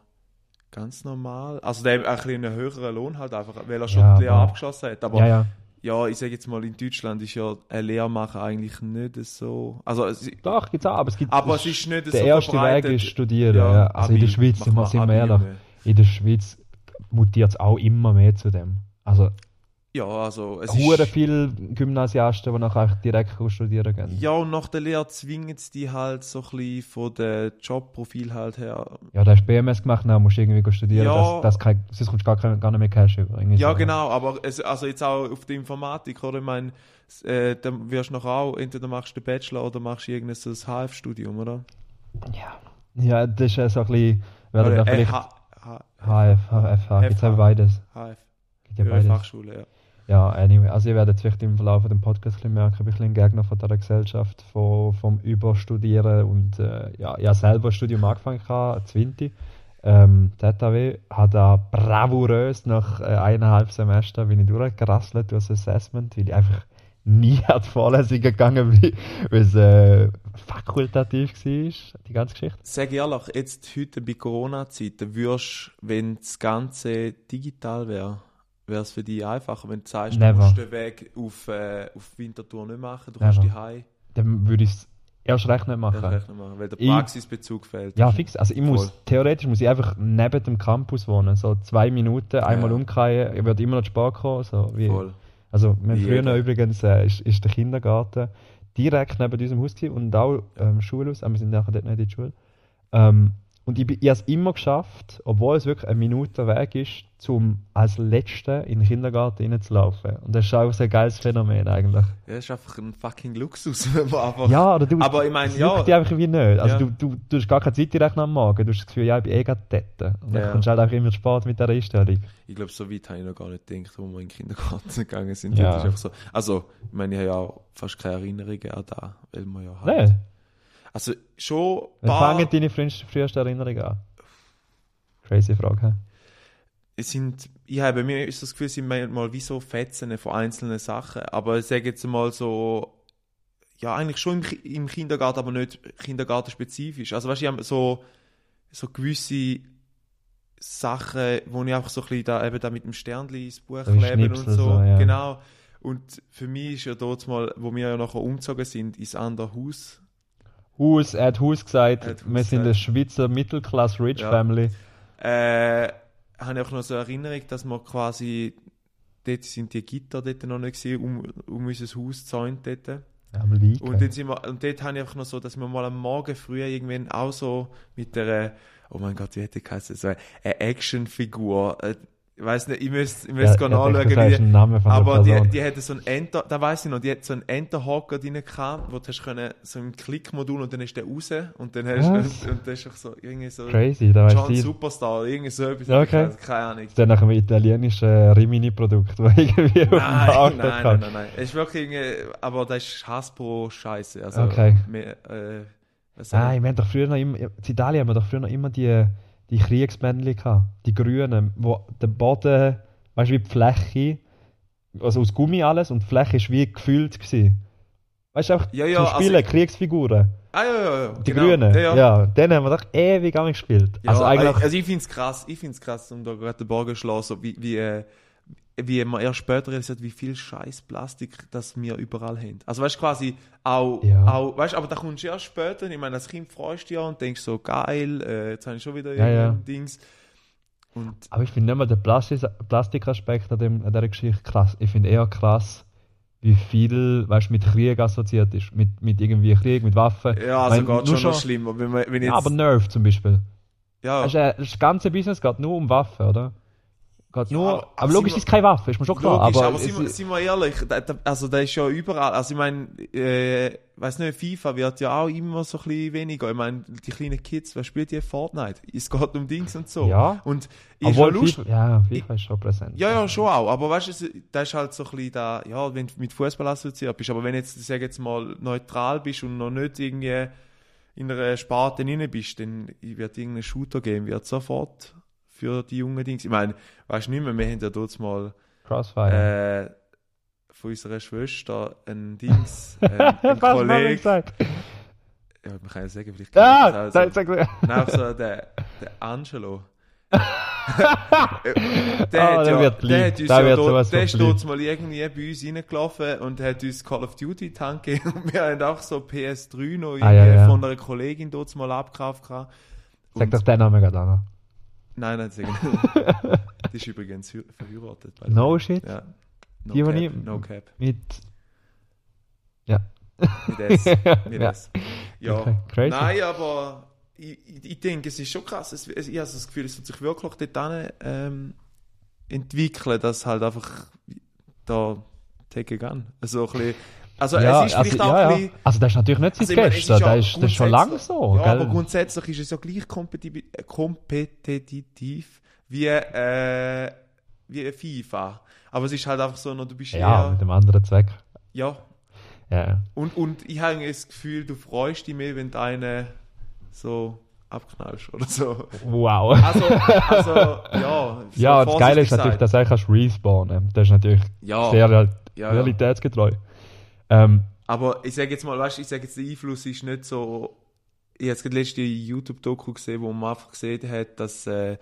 ganz normal, also der hat ein bisschen einen höheren Lohn halt einfach, weil er schon Ja, die Lehre abgeschlossen hat. Aber ja, ja. ja, ich sage jetzt mal, in Deutschland ist ja ein Lehrmacher eigentlich nicht so. Also, es, Doch, gibt's auch, aber es gibt aber es ist nicht der so erste Weg ist studieren. Ja, Also in der Abi, Schweiz, mal sind wir Abi, ehrlich, in der Schweiz mutiert es auch immer mehr zu dem. Also Ja, also es hure ist. viele Gymnasiasten, die nachher direkt studieren gehen. Ja, und nach der Lehre zwingen sie die halt so ein bisschen von dem Jobprofil halt her. Ja, da hast du BMS gemacht, dann musst du irgendwie studieren, Ja. dass, dass kein, sonst kommst du gar, kein, gar nicht mehr Cash über. Ja, so. genau, aber es, also jetzt auch auf der Informatik, oder? Ich meine, äh, dann wirst du noch auch, entweder machst du den Bachelor oder machst du irgendein so HF-Studium, oder? Ja. ja, das ist ja so ein bisschen, oder äh, vielleicht H, H, HF, HFH, gibt es FH. beides. HF, Gibt ja Höhere beides. Fachschule, ja. Ja, anyway. Also ihr werdet vielleicht im Verlauf des Podcasts ein bisschen merken, ich bin ein Gegner von dieser Gesellschaft, von, vom Überstudieren und äh, ja, ich habe selber ein Studium angefangen, gehabt, 20. Ähm, ZAW hat da bravourös nach äh, eineinhalb Semester bin ich durchgerasselt durch das Assessment, weil ich einfach nie [LAUGHS] an die Vorlesungen gegangen bin, [LAUGHS] weil es äh, fakultativ war, die ganze Geschichte. Sag ehrlich, jetzt heute bei Corona-Zeiten, würdest wenn das Ganze digital wäre, wäre es für dich einfacher, wenn du sagst, Never. du musst den Weg auf, äh, auf Winterthur nicht machen, du kannst Never. die Hause. Dann würde ich es erst recht nicht machen. Ja, rechnen machen, weil der Ich- Praxisbezug fehlt. Ja, fix. Also ich muss, theoretisch muss ich einfach neben dem Campus wohnen. So zwei Minuten, einmal Ja. umkehren, ich werde immer noch spät kommen. So wie, Voll. Also wir früher übrigens äh, ist, ist der Kindergarten direkt neben unserem Haus und auch ähm, Schulhaus, aber wir sind nachher dort nicht in die Schule. Ähm, und ich, ich habe es immer geschafft, obwohl es wirklich eine Minute Weg ist, zum als Letzter in den Kindergarten reinzulaufen. Und das ist auch so ein geiles Phänomen eigentlich. Ja, das ist einfach ein fucking Luxus, [LAUGHS] wenn man einfach... Ja, oder du, Aber ich meine, ja. dich einfach wie nicht. Also Ja. du, du, du hast gar keine Zeit direkt am Morgen, du hast das Gefühl, ja, ich bin eh gerade dort. Und dann Ja. kommst du halt auch immer spät mit dieser Einstellung. Ich glaube, so weit habe ich noch gar nicht gedacht, wo wir in den Kindergarten [LAUGHS] gegangen sind. Ja. Das so. Also, ich meine, ich habe ja fast keine Erinnerungen an da, weil man ja halt... Nein, Also, schon ein wann paar... fangen deine früheste, früheste Erinnerungen an? Crazy Frage. es sind, ich habe bei mir ist das Gefühl, es sind manchmal wie so Fetzen von einzelnen Sachen. Aber ich sage jetzt mal so, ja, eigentlich schon im, im Kindergarten, aber nicht kindergartenspezifisch. Also, weißt du, ich habe so, so gewisse Sachen, wo ich einfach so ein bisschen da, eben da mit dem Sternli ins Buch So wie kleben und so. so, ja. Genau. Und für mich ist ja dort mal, wo wir ja nachher umgezogen sind, ins andere Haus. Haus, er hat Haus gesagt, hat wir sind eine. Schweizer Mittelklasse Rich Ja. Family. Äh, habe ich auch noch so eine Erinnerung, dass wir quasi, dort sind die Gitter dort noch nicht gesehen, um, um unser Haus gezäunt dort. Am Liegen. Und, dann sind wir, und dort habe ich einfach noch so, dass wir mal am Morgen früh irgendwann auch so mit der, oh mein Gott, wie hätte ich geheißen, so eine Actionfigur, äh, ich weiß nicht, ich müsste, ich müsste gerne ich anschauen, ein aber die, die hatte so einen Enter, da weiß ich noch, die hat so einen Enterhocker drin gehabt, wo du hast können, so ein Klickmodul und dann ist der raus und dann hast Was? [LAUGHS] und, das ist so, irgendwie so, Crazy, da John ich. Superstar, irgendwie so etwas, Ja, okay. ich weiß, keine Ahnung. Dann nach einem italienischen Rimini-Produkt, [LAUGHS] das irgendwie auf dem Nein, nein, nein, nein, nein. Es ist wirklich, irgendwie- aber das ist Hasbro-Scheiße. Also, Okay. Wir, äh, Nein, wir haben doch früher noch immer, in Italien haben wir doch früher noch immer die, die Kriegsmännchen gehabt. Die grünen, wo der Boden, weißt du, wie die Fläche, also aus Gummi alles und die Fläche ist wie gefüllt gewesen. Weißt du, auch Ja, ja, zum also Spielen, ich- Kriegsfiguren. Ah, ja, ja, ja. Die genau. grünen, Ja, ja, ja. den haben wir doch ewig an gespielt. Ja, also eigentlich, also ich finde es krass, ich finde es krass, um da gerade den Bogen zu schlagen, so wie, wie, äh, wie man erst später realisiert, wie viel scheiß Plastik das wir überall haben. Also weißt du, quasi auch, Ja. auch weißt, aber da kommst du erst später, ich meine, als Kind freust du dich ja und denkst so, geil, äh, jetzt habe ich schon wieder Ja, ja. Dings. Und aber ich finde nicht mal den Plastik, Plastikaspekt an, dem, an dieser Geschichte krass. Ich finde eher krass, wie viel, weißt mit Krieg assoziiert ist. Mit, mit irgendwie Krieg, mit Waffen. ja, also geht nur schon noch schlimmer. Wenn, man, wenn jetzt, aber Nerf zum Beispiel. ja, äh, das ganze Business geht nur um Waffen, oder? Geht nur. aber- Aber, logisch ist es keine Waffe, ist mir schon klar. Logisch, aber, aber sind, wir, sind wir ehrlich, da, da, also da ist ja überall, also ich meine, äh, weiß nicht, FIFA wird ja auch immer so ein bisschen weniger. Ich meine, die kleinen Kids, wer spielt die Fortnite? Es geht um Dings und so. Ja. Und ist obwohl ja lustig. FIFA, ja, FIFA ist schon präsent. Ja, ja, schon auch. Aber weißt du, da ist halt so ein bisschen da, ja, wenn du mit Fußball assoziiert bist. Aber wenn du jetzt, sag jetzt mal, neutral bist und noch nicht irgendwie in einer Sparte drin bist, dann wird irgendein Shooter geben, wird sofort für die jungen Dings. Ich meine, weißt du nicht mehr, wir haben ja dort mal Crossfire. äh, von unserer Schwester ein Dings, [LAUGHS] äh, ein Kollege. Ja, man kann ja sagen, vielleicht Ah, das auch so. Nein, so der, der Angelo. [LAUGHS] Der, der hat ja, wird der hat uns Der ja wird dort, sowas der ist dort mal irgendwie bei uns reingelaufen und hat uns Call of Duty Hand gegeben [LAUGHS] und wir haben auch so PS3 noch Ah, ja, ja. von einer Kollegin dort mal abgekauft. sag doch den Namen gerade an. Nein, nein. [LAUGHS] Die ist übrigens verheiratet. No way. shit. Ja. No Die, cap, ich- no cap. Mit. Mit S. [LAUGHS] Mit Ja. S. Ja. Okay, crazy. Nein, aber ich, ich, ich denke, es ist schon krass. Es, ich habe das Gefühl, es wird sich wirklich dort ähm, entwickeln, dass halt einfach da take gun. Also, ein bisschen, also ja, es ist vielleicht also, auch ja, ja. Also, das ist natürlich nicht seit Also, gestern. ist ja das, ist, das ist schon lange so. Ja, gell? aber grundsätzlich ist es ja gleich kompetitiv, äh, kompetitiv wie, äh, wie FIFA. Aber es ist halt einfach so, noch, du bist ja, eher, mit dem anderen Zweck. ja, Ja, ja. und, und ich habe das Gefühl, du freust dich mehr, wenn du einen so abknallst oder so. Wow. Also, also [LAUGHS] ja. so ja, das Geile ist natürlich, dass du eigentlich kannst respawnen. Das ist natürlich Ja, sehr real ja, ja. realitätsgetreu. Ähm, Aber ich sage jetzt mal, weißt du, ich sage jetzt, der Einfluss ist nicht so. Ich habe gerade letzte YouTube-Doku gesehen, wo man einfach gesehen hat, dass äh,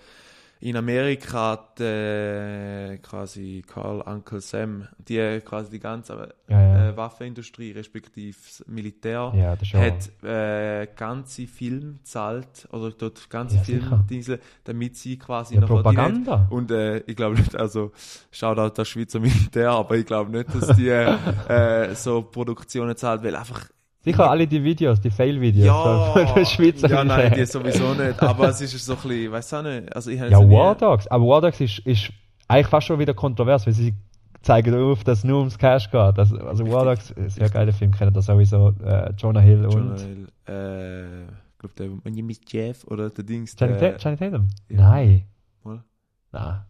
in Amerika die, quasi Carl Uncle Sam, die quasi die ganze Ja, ja. äh, Waffenindustrie, respektive Militär, Ja, hat äh, ganze Film gezahlt oder dort ganze Ja, Filmdienste, damit sie quasi Ja, noch. Propaganda. Und äh, ich glaube nicht, also schaut auch das Schweizer Militär, aber ich glaube nicht, dass die äh, so Produktionen zahlt, weil einfach Sicher alle die Videos, die Fail-Videos ja, von [LAUGHS] der Schweizer ja, nein, die sowieso nicht, aber es ist so ein bisschen, weißt du auch nicht, also ich habe Ja, War Dogs. Aber War Dogs ist, ist eigentlich fast schon wieder kontrovers, weil sie zeigen auf, dass es nur ums Cash geht. Also, also War Dogs, ein sehr geiler Film, kennen das sowieso. Äh, Jonah Hill John und Hill, äh, ich glaube, der My Name is Jeff oder der Dings, Channing, Channing Tatum? ja. Nein. Mal. Nein.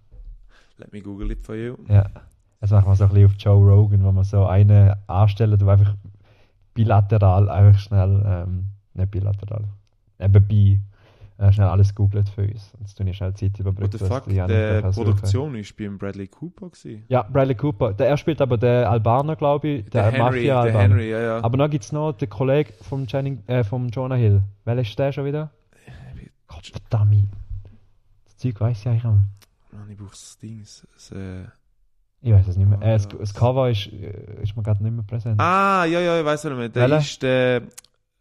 let me google it for you. Ja. Jetzt machen wir so ein bisschen auf Joe Rogan, wo man so einen anstellen, der einfach bilateral einfach schnell, ähm, nicht bilateral, nebenbei äh, schnell alles googelt für uns. Und jetzt tue ich schnell Zeit What überbrücken, the fuck, die. Produktion ist beim Bradley Cooper gewesen. Ja, Bradley Cooper. Der, er spielt aber den Albaner, glaube ich, der, Der Henry, der. Henry, ja, ja. Aber dann gibt es noch den Kollegen vom, Channing, äh, vom Jonah Hill. Welcher ist der schon wieder? Gott verdammt. Das Zeug weiss ich eigentlich auch. Mann, ich brauche das Ding. Das, äh... Ich weiß es nicht mehr. Oh, Äh, das, das Cover ist, äh, ist mir gerade nicht mehr präsent. Ah, ja, ja, ich weiß nicht mehr. Der Welcher? ist der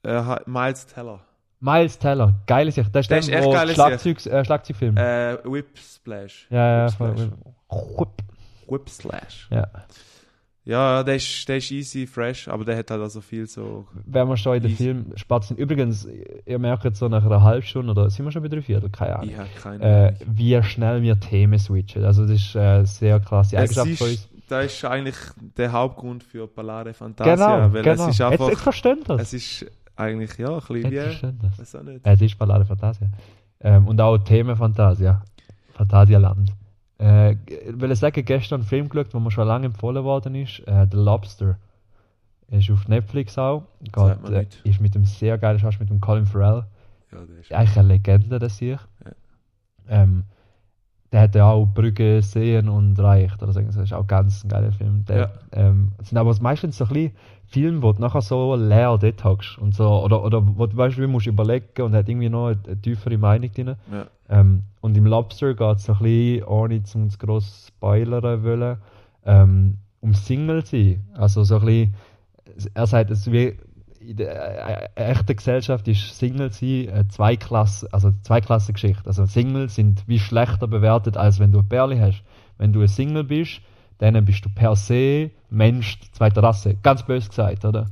äh, Miles Teller. Miles Teller, geile Sicht. Der ist Der ist echt geile Schlagzeug, äh, Schlagzeugfilm. Äh, Whip Splash. ja, ja, Whip. Splash. Whip Slash. Ja. Ja, der ist, der ist easy, fresh, aber der hat halt also viel so. Wenn wir schon in den Easy. Film sind. Übrigens, ihr merkt jetzt so nach einer halben Stunde oder sind wir schon bei drei Viertel? Keine Ahnung. Ich habe keine Äh, Ahnung. wie schnell wir Themen switchen. Also das ist äh, sehr krasse Es Eigenschaft ist, von uns. das ist eigentlich der Hauptgrund für Ballare Fantasia, Genau, weil genau. es ist Jetzt, einfach, jetzt verstehen das. es ist eigentlich, ja, ein bisschen Jetzt wie, verstehen das. auch nicht. Es ist Ballade Fantasia. Ähm, und auch Themen Fantasia. Phantasialand. Äh, ich will sagen, gestern einen Film geschaut, der mir schon lange empfohlen worden ist. Äh, The Lobster. Ist auf Netflix auch. Geht, äh, ist mit dem sehr geilen Schauspieler, mit dem Colin Farrell. Ja, der ist, Eigentlich eine Legende, das ich. Ja. Ähm, der hat ja auch Brügge sehen und reicht. Oder so. Das ist auch ganz ein geiler Film. Der, Ja. ähm, sind aber meistens so ein bisschen Filme, wo du nachher so leer dort hockst. Und so, oder, oder wo du weißt, wie musst du überlegen und hat irgendwie noch eine, eine tiefere Meinung drin. ja. Ähm, und im Lobster geht es so ein bisschen, ohne zum zu gross spoilern wollen, ähm, um Single sein. Also so ein bisschen, er sagt, es wie in der äh, echten Gesellschaft ist Single sein eine Zweiklasse, also Zweiklassengeschichte. Also Single sind wie schlechter bewertet, als wenn du eine Perle hast. Wenn du ein Single bist, dann bist du per se Mensch zweiter Rasse. Ganz böse gesagt, oder?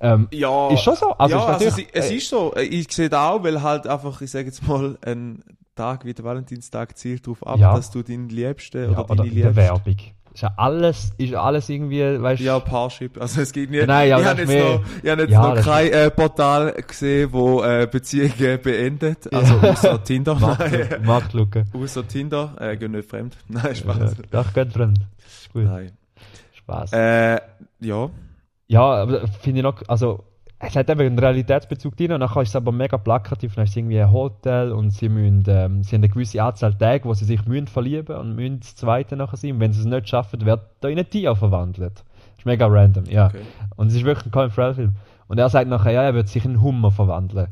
Ähm, Ja, Ist schon so. Also ja, ist also es, es äh, ist so. Ich sehe da auch, weil halt einfach, ich sage jetzt mal, ein Tag wie der Valentinstag zielt darauf ab, Ja. dass du deinen Liebsten ja, oder oder deine Liebste. Werbung. Ist ja alles, ist alles irgendwie, weißt Ja, Parship. Also es gibt nicht. Nein, ja, ich habe jetzt, mehr- noch, ich hab jetzt Ja, noch kein äh, Portal gesehen, wo äh, Beziehungen beendet. Also außer Tinder. [LAUGHS] Markt, Marktlücke. [LAUGHS] außer Tinder. Äh, gehen nicht fremd. [LAUGHS] Nein, Spaß. Doch, geht fremd. Ist gut. Nein. Spaß. Äh, ja. Ja, aber finde ich noch, also, es hat eben einen Realitätsbezug drin und dann ist es aber mega plakativ. Dann ist es irgendwie ein Hotel und sie, müssen, ähm, sie haben eine gewisse Anzahl Tage, wo sie sich müssen verlieben und müssen das zweite nachher sein. Und wenn sie es nicht schaffen, wird da in ein Tier verwandelt. Das ist mega random, ja. Okay. Und es ist wirklich ein Colin Farrell-Film. Und er sagt nachher, ja, er wird sich in Hummer verwandeln.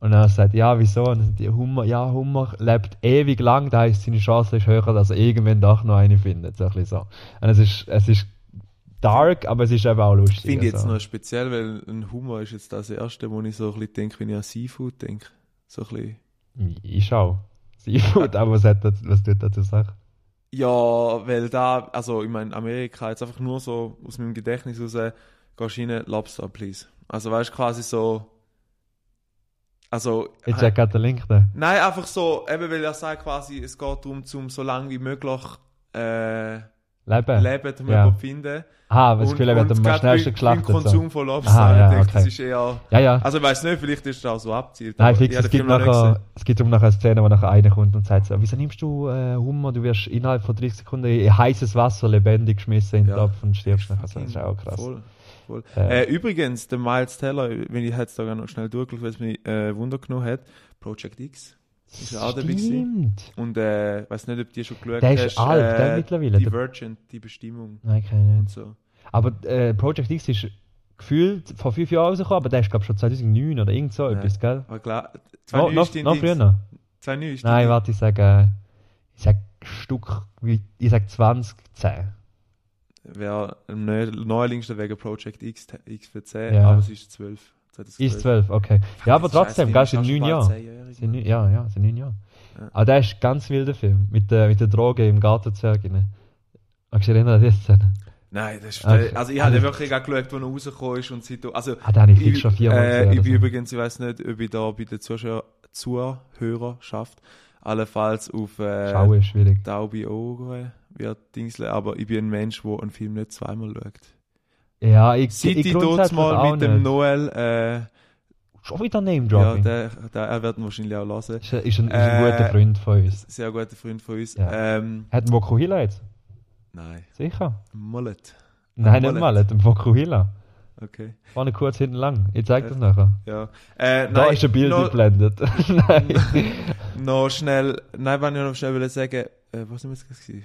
Und er sagt, ja, wieso? Und die Hummer, ja, Hummer lebt ewig lang, da heißt seine Chance ist höher, dass er irgendwann doch noch eine findet. So ein bisschen so. Und es ist, es ist dark, aber es ist eben auch lustig. Finde ich jetzt also. noch speziell, weil ein Hummer ist jetzt das erste, wo ich so ein bisschen denke, wenn ich an Seafood denke. So ein bisschen. Ich auch. Seafood, aber was, hat das, was tut dazu sagen? Ja, weil da, also ich meine, Amerika jetzt einfach nur so aus meinem Gedächtnis raus, gehst du rein, Lobster, please. Also weißt du, quasi so, also, Ich check gerade den Link da. nein, einfach so, eben weil er sagt quasi, es geht darum, zum so lange wie möglich äh, Leben? Leben zu Ja. finden. Ah, weil das Gefühl, er wird am schnellsten geschlachtet. So. Konsum von Lobster, ja, denke, das okay. ist eher, Ja, ja. also ich weiß nicht, vielleicht ist das auch so abzielt. Nein, fix, es gibt, nachher, es gibt um nachher eine Szene, wo nachher einer kommt und sagt so, wieso nimmst du äh, Hummer, du wirst innerhalb von 30 Sekunden in heißes Wasser lebendig geschmissen in den Ja. Topf und stirbst nachher. Also, das ist auch krass. Voll, voll. Äh, Äh, übrigens, der Miles Teller, wenn ich jetzt da noch schnell durchgeschaut, weil es mich äh, Wunder genommen hat, Project X. Ist er auch dabei gewesen? Und äh, weiß nicht, ob die schon geschaut Der ist hast. alt, äh, der mittlerweile. Divergent, die Bestimmung Nein, keine und Ahnung. so. Aber äh, Project X ist gefühlt vor fünf Jahren rausgekommen, aber der ist glaube ich schon 2009 oder irgend so Ja. etwas, gell? Aber klar, zwei No, noch, noch früher. Zwei Neueste Nein, in warte, ich sage, äh, ich sag Stück, ich sag 20, 10. Wäre am neu- neuerlichsten wegen Project X, X für 10, Ja. aber es ist 12. 2012. Ist 12, okay. Ja, aber trotzdem, gell, sind neun Jahre. ja, ja, sind neun Jahre. Ja. Aber der ist ganz wilder Film. Mit der, mit der Droge im Gartenzwerg. Magst du dich erinnern an die Szene? Nein, das ist, Okay. also ich habe Also- wirklich auch geschaut, wo er rausgekommen ist und seitdem, also Ah, den habe ich fix schon viermal äh, gesehen. ich bin so. übrigens, ich weiß nicht, ob ich da bei der Zuschauer, Zuhörerschaft allenfalls auf äh, Schauen ist schwierig. taube Ohren wird Dingsle, aber ich bin ein Mensch, der einen Film nicht zweimal schaut. Ja, ich, Seit ich dort mal mit dem. Noel, äh, Schon wieder Name ja, der, der, er wird ihn wahrscheinlich auch hören. ist, ein- ist, ein, ist ein Äh, guter Freund von uns. Sehr guter Freund von uns. Ja. Ähm, Hat ein Vokuhila jetzt? nein, Sicher? Mullet. Nein, Mallet. nicht mal, hat ein Vokuhila. Okay, Vorne kurz, hinten lang. Ich zeig das nachher. ja. Äh, Da nein, ist ein Bild noch, eingeblendet. [LAUGHS] Nein. noch schnell, nein, wenn ich noch schnell will sagen, äh, was haben wir jetzt gesehen?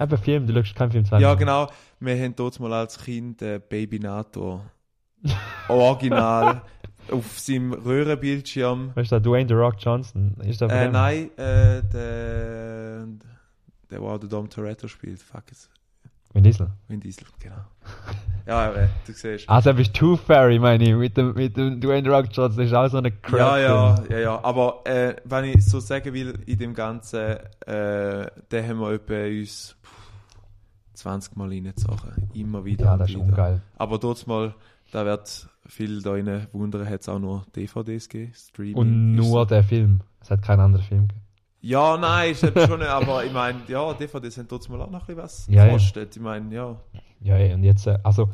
Eben Film, du schaust keinen Film zweimal. Ja, genau. Wir haben dort mal als Kind äh, Baby Nato [LAUGHS] original auf seinem Röhrenbildschirm. Weißt du, Dwayne The Rock Johnson, ist der Äh, nein, äh, der, der, der der Dom Toretto spielt. Fuck es. Vin Diesel. Vin Diesel, genau. ja, äh, du siehst. Also, bist Tooth Fairy, meine ich, mit dem, mit dem Dwayne The Rock Johnson, das ist auch so eine Crap. Ja, ja, ja, ja. Aber äh, wenn ich so sagen will, in dem Ganzen, äh, den haben wir etwa uns 20 Mal reingezogen. Immer wieder. Ja, das ist wieder. ungeil. Aber dort mal, da wird viel da rein wundern, hat es auch nur DVDs gegeben, Streaming. Und nur der Film. Es hat keinen anderen Film gegeben. Ja, nein, ist halt [LAUGHS] schon, aber ich meine, ja, DVDs haben mal auch noch ein bisschen was Ja, ja. gekostet. Ich meine, ja. Ja, ja, und jetzt, äh, also,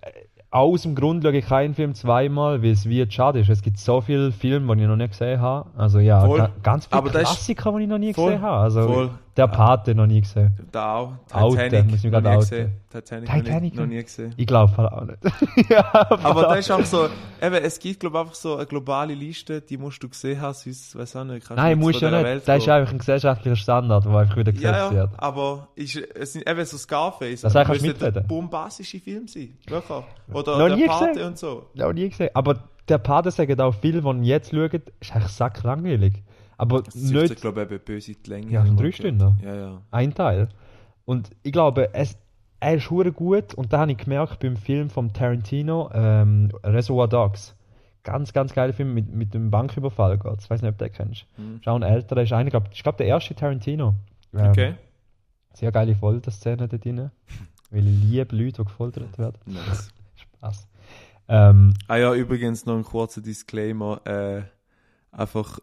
äh, aus dem Grund schaue ich keinen Film zweimal, weil es wie schade ist. Es gibt so viele Filme, die ich noch nicht gesehen habe. Also ja, Voll. ga, ganz viele Aber ist- Klassiker, die ich noch nie Voll. gesehen habe. Also Voll. Der Pate noch nie gesehen. Da auch. Titanic, ich noch nie gesehen. Titanic, Titanic noch, nie, noch nie gesehen. Ich glaube auch nicht. [LAUGHS] ja, Aber das ist einfach so, eben, es gibt, glaube einfach so eine globale Liste, die musst du gesehen haben, sonst, weiß auch nicht, kannst Nein, musst von ja nicht. Das ist einfach ein gesellschaftlicher Standard, der einfach wieder gesetzt Ja, ja, wird. aber ist, es sind eben so Scarface. Das kannst du mitreden. bombastische Film sein. Wirklich. Oder Noch der Pate gesehen? und so. Noch nie gesehen. Aber der Pate sagt auch viel, die jetzt schauen, ist eigentlich sacklangweilig. Aber Das nicht glaube ich, eben böse die Länge. Ja, drei. Stunden. Ja, ja. ein Teil. Und ich glaube, es, er ist hure gut und da habe ich gemerkt beim Film von Tarantino, ähm, Reservoir Dogs. Ganz, ganz geiler Film mit, mit dem Banküberfall geht. Ich weiß nicht, ob du den kennst. Hm. Auch ein älterer, ist einer, glaub, ich glaube, der erste Tarantino. Ähm, Okay. Sehr geile Folterszene da drin. [LAUGHS] Weil ich liebe Leute, die gefoltert werden. Nice. [LAUGHS] Spaß. Ähm, Ah ja, übrigens noch ein kurzer Disclaimer. Äh, einfach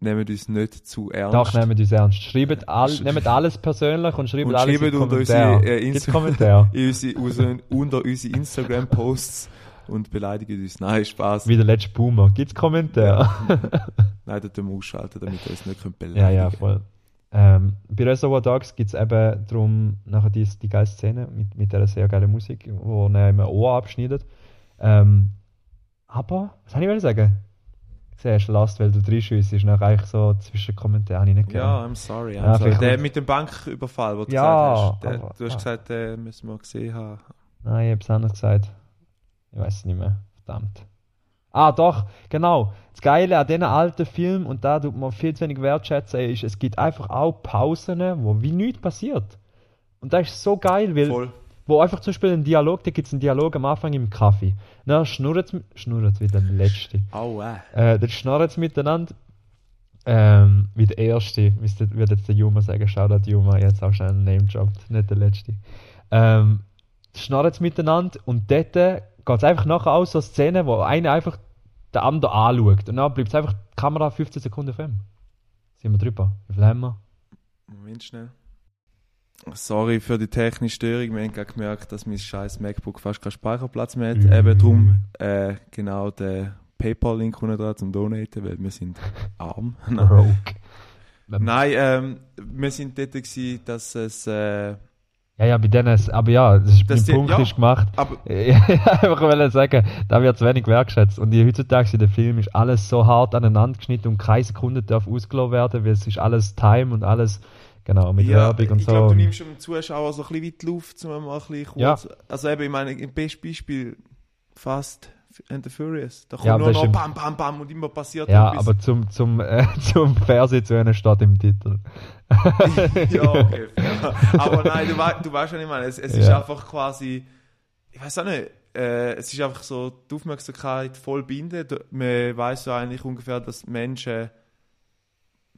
nehmt uns nicht zu ernst. doch, nehmt uns ernst. Schreibt, all, nehmt alles persönlich und schreibt Und alles schreibt in unter unsere, äh, Insta- Kommentare. [LAUGHS] unsere, unter unsere Instagram-Posts und beleidigt uns. Nein, Spaß. Wie der letzte Boomer. Gibt's Kommentare? [LAUGHS] Nein, das müssen wir ausschalten, damit ihr uns nicht könnt Ja, beleidigen ja, voll. Ähm, bei Reservoir Dogs gibt es eben darum nachher die, die geile Szene mit, mit der sehr geilen Musik, wo er ihm ein Ohr abschneidet. Ähm, aber, was soll ich sagen? Du, Last, weil du drei Schüsse ist nachher eigentlich so zwischen Kommentaren habe ich nicht Ja. I'm sorry. I'm Ja, sorry. Der mit dem Banküberfall, den du Ja, gesagt hast. Der, aber- du hast ah. gesagt, den müssen wir gesehen haben. Nein, ich habe es anders gesagt. Ich weiß es nicht mehr. Verdammt. Ah, doch, genau. Das Geile an diesen alten Filmen, und da tut man viel zu wenig wertschätzen, ist, es gibt einfach auch Pausen, wo wie nichts passiert. Und das ist so geil, weil Voll. Wo einfach zum Beispiel ein Dialog, da gibt es einen Dialog am Anfang im Kaffee. Dann schnurrt es, wie der letzte. Au, äh. Äh, dann schnurrt es miteinander. Ähm, wie der erste, würde jetzt der Juma sagen, Shoutout Juma, jetzt auch schnell einen Name droppt, nicht der letzte. Ähm, schnurrt es miteinander und dort geht es einfach nachher aus, so Szenen, wo einer einfach den anderen anschaut. Und dann bleibt einfach die Kamera 15 Sekunden auf ihm. Sind wir drüber? Wie viel haben wir? Moment schnell. Sorry für die technische Störung. Wir haben gerade gemerkt, dass mein scheiß MacBook fast keinen Speicherplatz mehr hat. Mhm. Eben darum äh, genau den PayPal-Link unten dran zum Donaten, weil wir sind arm. [LAUGHS] Rogue. Nein, ähm, wir sind dort gewesen, dass es... Äh, Ja, ja, bei denen, ist- aber ja, das ist, Das mein die- Punkt ja. ist gemacht. aber [LAUGHS] Ja, einfach wollte sagen, da wird zu wenig wertschätzt. Und die- heutzutage in dem Film ist alles so hart aneinander geschnitten und keine Sekunde darf ausgelassen werden, weil es ist alles Time und alles, genau, mit ja, Werbung und ich so. glaube, du nimmst dem Zuschauer so ein bisschen weit Luft, um mal ein bisschen Ja. kurz... Also eben, ich meine, im besten Beispiel Fast and the Furious. Da kommt Ja, nur noch ist im- bam, bam, bam und immer passiert Ja, aber zum, zum, äh, [LAUGHS] zum Fernsehen zu einer Stadt im Titel. [LAUGHS] ja, okay. fair. [LAUGHS] Aber nein, du, wei du weißt, was ich meine. Es, es ist Ja. einfach quasi, ich weiß auch nicht, äh, es ist einfach so die Aufmerksamkeit voll binden. Du- Man weiß so eigentlich ungefähr, dass Menschen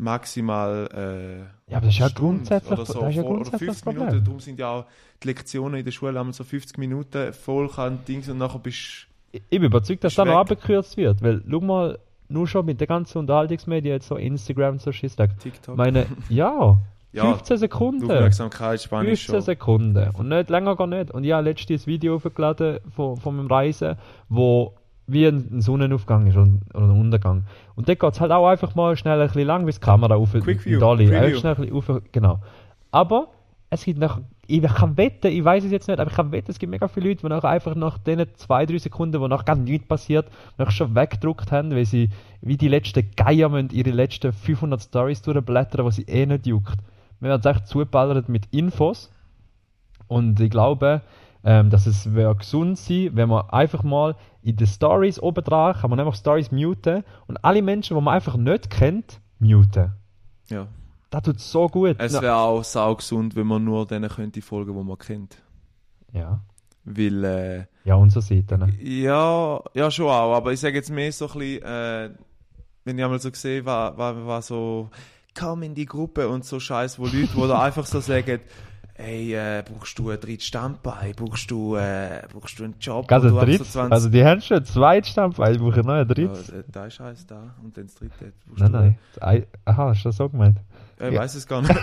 maximal äh, Ja, aber das ist ja grundsätzlich- oder, so, das ist ja voll- oder grundsätzlich 50 das Minuten. Problem. Darum sind ja auch die Lektionen in der Schule haben so 50 Minuten voll kann Dings und nachher bist Ich ich bin überzeugt, dass Ist da noch abgekürzt wird, weil, schau mal, nur schon mit den ganzen Unterhaltungsmedien, jetzt so Instagram und so Schiss, TikTok. meine, [LAUGHS] ja, ja, 15 die Sekunden. Aufmerksamkeit Spanisch 15 schon. Sekunden. Und nicht länger gar nicht. Und ich habe letztens ein Video hochgeladen von, von meinem Reisen, wo wie ein, Sonnenaufgang ist oder ein Untergang. Und dort geht es halt auch einfach mal schnell ein bisschen lang, bis die Kamera auf Quick View, Dolly. Preview. Einfach schnell ein bisschen auf, genau. Aber es gibt nach, ich kann wetten, ich weiß es jetzt nicht, aber ich kann wetten, es gibt mega viele Leute, die nachher einfach nach den zwei, drei Sekunden, wo noch gar nichts passiert, noch schon weggedruckt haben, weil sie wie die letzten Geier müssen ihre letzten 500 Stories durchblättern, was sie eh nicht juckt. Wir werden echt zugeballert mit Infos. Und ich glaube, ähm, dass es wäre gesund sein, wenn man einfach mal in den Stories oben dran kann man einfach Stories muten und alle Menschen, die man einfach nicht kennt, muten. Ja. Das tut so gut. Es wäre auch saugesund, wenn man nur denen könnte folgen, die man kennt. ja. Weil, äh, ja, unsere Seite. Ne? ja, ja, schon auch, aber ich sage jetzt mehr so ein bisschen, äh, wenn ich einmal so gesehen war, war, war so, komm in die Gruppe und so Scheiß, wo Leute, wo da [LAUGHS] einfach so sagen, ey, äh, brauchst du ein drittes Standbein, brauchst du, äh, brauchst du einen Job, Also, wo du ab dritt, so 20 also die haben schon ein zweites Standbein, ich brauche noch ein drittes. Ja, da ist eins da und dann das dritte. nein, nein. Das Ei- Aha, hast du das so gemeint? Ich Ja. weiß es gar nicht.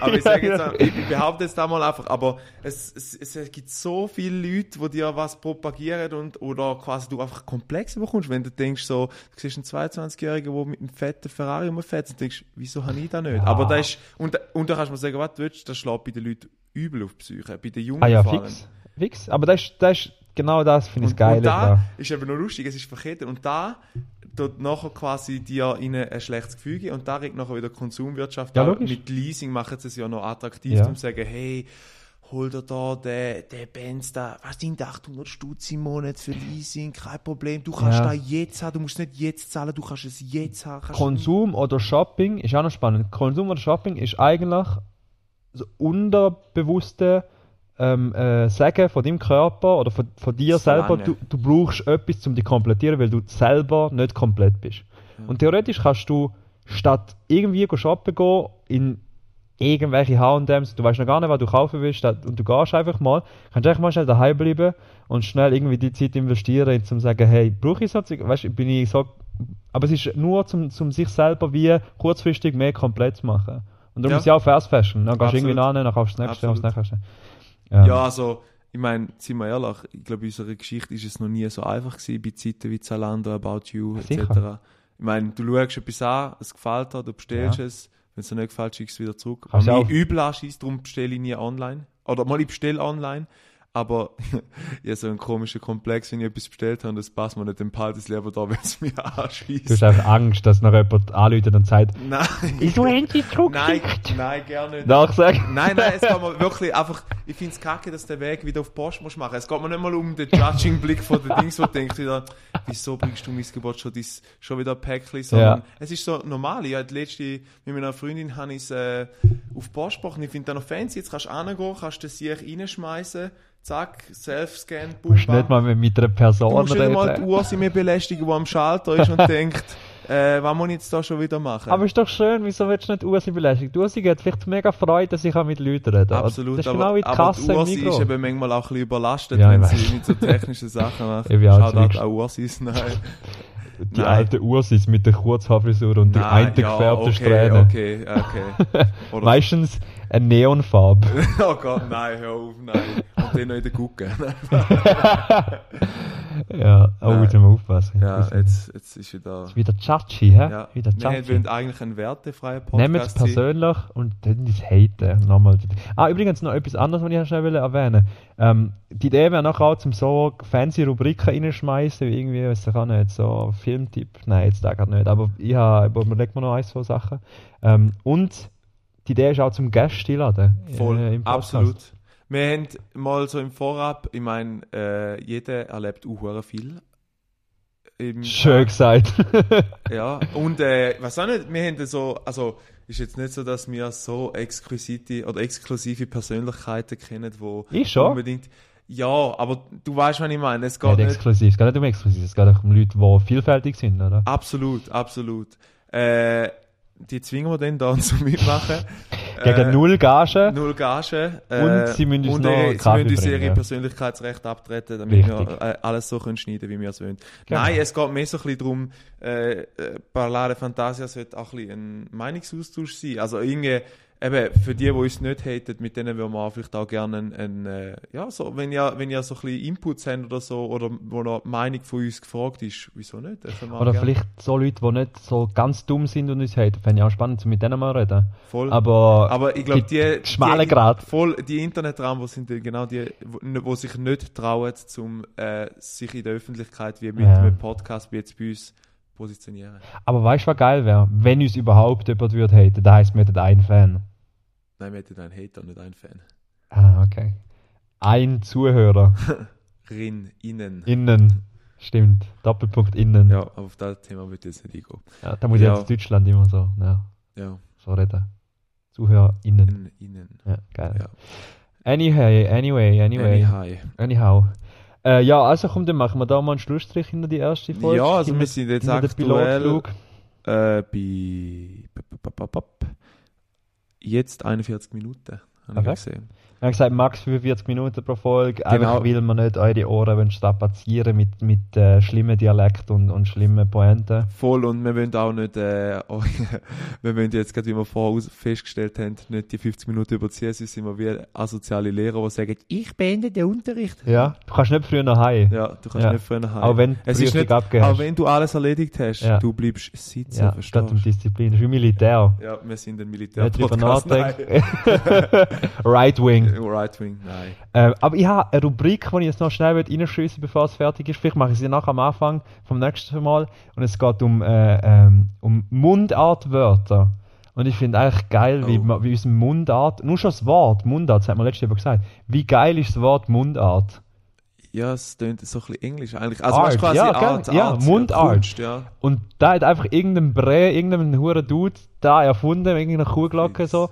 aber ich sage jetzt, [LAUGHS] ich behaupte jetzt da mal einfach, aber es, es, es gibt so viele Leute, die dir was propagieren und, oder quasi du einfach komplex bekommst, wenn du denkst so, du siehst einen 22-Jährigen, der mit einem fetten Ferrari rumfährt und denkst, wieso habe ich das nicht? Ja. Aber da ist, und, und da kannst du mir sagen, was du willst, das schlägt bei den Leuten übel auf die Psyche, bei den Jungen Ah ja, vor allem. fix. Fix. Aber das ist, das ist genau das, finde ich Und, geil. und da ist eben noch lustig, es ist verkehrt. Und da tut nachher quasi dir in ein schlechtes Gefühl geben und da regt nachher wieder Konsumwirtschaft. Ja, mit Leasing machen sie es ja noch attraktiv, Ja. um zu sagen, hey, hol dir da den, den Benz da, was sind 800 Stutz im Monat für Leasing, kein Problem, du kannst Ja. da jetzt haben, du musst nicht jetzt zahlen, du kannst es jetzt haben. Konsum oder Shopping ist auch noch spannend. Konsum oder Shopping ist eigentlich so unterbewusste ähm, äh, Sagen von deinem Körper oder von, von dir So selber, du, du brauchst etwas, um dich zu komplettieren, weil du selber nicht komplett bist. Und theoretisch kannst du statt irgendwie shoppen gehen in irgendwelche H&M's, du weißt noch gar nicht, was du kaufen willst, und du gehst einfach mal, kannst einfach mal schnell daheim bleiben und schnell irgendwie die Zeit investieren, um zu sagen, hey, brauche ich so, Zeug? weißt bin ich so, aber es ist nur zum, zum sich selber wie kurzfristig mehr komplett zu machen. Und darum Ja. ist ja auch Fast Fashion, dann gehst du irgendwie nach, dann kaufst du das nächste, aufs nächste. Ähm, Ja, also, ich meine, sind wir ehrlich, ich glaube, in unserer Geschichte ist es noch nie so einfach gewesen, bei Zeiten wie Zalando, About You, etc. Sicher. Ich meine, du schaust etwas an, es gefällt dir, du bestellst Ja. es, wenn es dir nicht gefällt, schickst du es wieder zurück. Mich auch- übel anschießt, darum bestelle ich nie online. Oder mal, ich bestelle online, aber [LAUGHS] habe so einen komischen Komplex, wenn ich etwas bestellt habe das passt mir nicht, dann behalte ich es lieber da, [LAUGHS] wenn es mich Du hast anschießt. einfach Angst, dass noch jemand anruft und sagt, Nein, wieso haben sie nein, zurückgeschickt? nein, gerne nicht. Nachsagen. Nein, nein, es geht mir wirklich einfach, ich finde es kacke, dass der Weg wieder auf Post musst machen. Es geht mir nicht mal um den Judging-Blick von den Dings, wo du denkst wieder, wieso bringst du mein Gebot schon, dies, schon wieder ein Päckchen, sondern Ja. es ist so normal. Ich hatte letzte, mit meiner Freundin habe ich es äh, auf Post gebracht ich finde das noch fancy. Jetzt kannst du hingehen, kannst den Sieg reinschmeißen, zack, Self-Scan, Du musst nicht mal mit einer Du Person musst nicht mal die reden. Uhr mehr belästigen, die am Schalter ist und [LAUGHS] denkt, äh, was muss ich jetzt da schon wieder machen? Aber ist doch schön, wieso willst du nicht Ursi belästigen? Die Ursi hat vielleicht mega Freude, dass ich auch mit Leuten reden kann. Absolut, Das ist aber, genau wie die aber Kasse die im Ursi ist eben manchmal auch ein bisschen überlastet, Ja, wenn sie mit so technischen Sachen macht. [LAUGHS] Ich bin auch Ursis, nein. Die Nein. alten Ursis mit der Kurzhaarfrisur und der Nein, einen ja, gefärbten okay, Strähne. okay, okay. [LAUGHS] Meistens eine Neonfarbe. [LAUGHS] oh Gott, nein, hör auf, nein. Und dann noch in der Gucke. [LAUGHS] ja, oh, Nein. muss man aufpassen. ja, Das ist jetzt, jetzt ist wieder... wieder Chachi, hä? Ja, Wieder wir Chachi. wollen eigentlich einen wertefreien Nehmt es Podcast sein. persönlich und dann das Haten. Nochmal. Ah, übrigens noch etwas anderes, was ich schnell erwähnen ähm, Die Idee wäre nachher auch zum so fancy Rubriken reinschmeißen, wie irgendwie, weiß ich auch nicht, so Filmtipp. Nein, jetzt da gerade nicht, aber ich habe, überlegt mir noch ein, zwei Sachen. Ähm, und die Idee ist auch zum Gäste einladen. Voll, äh, absolut. Wir haben mal so im Vorab, ich meine, äh, jeder erlebt auch viel. Im, Schön gesagt. [LAUGHS] Ja, und äh, was auch nicht, wir haben so, also ist jetzt nicht so, dass wir so exquisite oder exklusive Persönlichkeiten kennen, wo Ich schon. unbedingt. Ja, aber du weißt, was ich meine. Es geht Nicht nicht. exklusiv. Es geht nicht um exklusiv. Es geht auch um Leute, die vielfältig sind, oder? Absolut, absolut. Äh, die zwingen wir dann da [LAUGHS] zum Mitmachen. Gegen Äh, null Gage. Null Gage. Äh, Und sie müssen uns und ihre, sie müssen uns ihre. Persönlichkeitsrechte abtreten, damit Richtig. wir äh, alles so können schneiden wie wir es wollen. Genau. Nein, es geht mehr so ein bisschen darum, äh, äh, Parlare Fantasia sollte auch ein bisschen ein Meinungsaustausch sein. Also irgendwie, eben, für die, die uns nicht haten, mit denen würden wir auch vielleicht auch gerne ein, ein äh, ja, so, wenn ihr, wenn ihr so ein bisschen Inputs habt oder so, oder wo noch die Meinung von uns gefragt ist, wieso nicht? Oder gerne- vielleicht so Leute, die nicht so ganz dumm sind und uns haten. Fände ich auch spannend, mit denen mal reden. Voll. Aber, Aber ich glaube, die, [LAUGHS] schmale die, Grad. Voll, die Internetraum, sind dann genau die, wo, wo sich nicht trauen, zum, äh, sich in der Öffentlichkeit wie mit Ja. einem Podcast wie jetzt bei uns positionieren. aber weißt du, was geil wäre? Wenn uns überhaupt jemand würde haten, dann heisst, wir hätten einen Fan. Nein, wir hätten einen Hater, nicht einen Fan. Ah, okay. Ein Zuhörer. [LAUGHS] Rin, innen. Innen. Stimmt. Doppelpunkt innen. Ja, aber auf das Thema ich jetzt nicht eingehen. Ja, da muss Ja. jetzt Deutschland immer so, ja, Ja, so reden. ZuhörerInnen. in, innen. Ja, geil. Ja. Anyway, anyway, anyway. Anyhow. Anyhow. Äh, ja, also komm, dann machen wir da mal einen Schlussstrich in die erste Folge. Ja, also Hinter- wir sind jetzt hinter aktuell äh, bei jetzt 41 Minuten, habe ich Perfekt. gesehen. Wir haben gesagt, max 45 Minuten pro Folge, Genau. einfach weil wir nicht eure Ohren strapazieren mit, mit äh, schlimmen Dialekt und, und schlimmen Pointen. Voll und wir wollen auch nicht, äh, [LAUGHS] wir wollen jetzt gerade, wie wir vorher festgestellt haben, nicht die 50 Minuten überziehen, sonst sind wir wie asoziale Lehrer, die sagen, ich beende den Unterricht. Ja, du kannst nicht früher nach Hause. Ja, du kannst Ja. nicht früher nach Hause. Auch wenn du es ist nicht, auch wenn du alles erledigt hast, Ja. du bleibst sitzen, Ja, verstehst statt um du? Disziplin. Das ist wie Militär. Ja, wir sind ein Nicht drüber Militär-Podcast. nachdenken. [LAUGHS] right wing. Right Wing, nein. Ähm, aber ich habe eine Rubrik, die ich jetzt noch schnell reinschiessen bevor es fertig ist. Vielleicht mache ich sie nachher am Anfang vom nächsten Mal. Und es geht um, äh, ähm, um Mundartwörter. Und ich finde eigentlich geil, wie, Oh. man- wie unser Mundart, nur schon das Wort Mundart, das hat man letztes Jahr gesagt. Wie geil ist das Wort Mundart? Ja, es klingt so ein bisschen englisch eigentlich. Also Art, quasi ja, Art, gell? Ja, Art, Mundart. Kunst, ja. Und da hat einfach irgendein Bre, irgendein hure Dude da erfunden, irgendeine Kuhglocke so.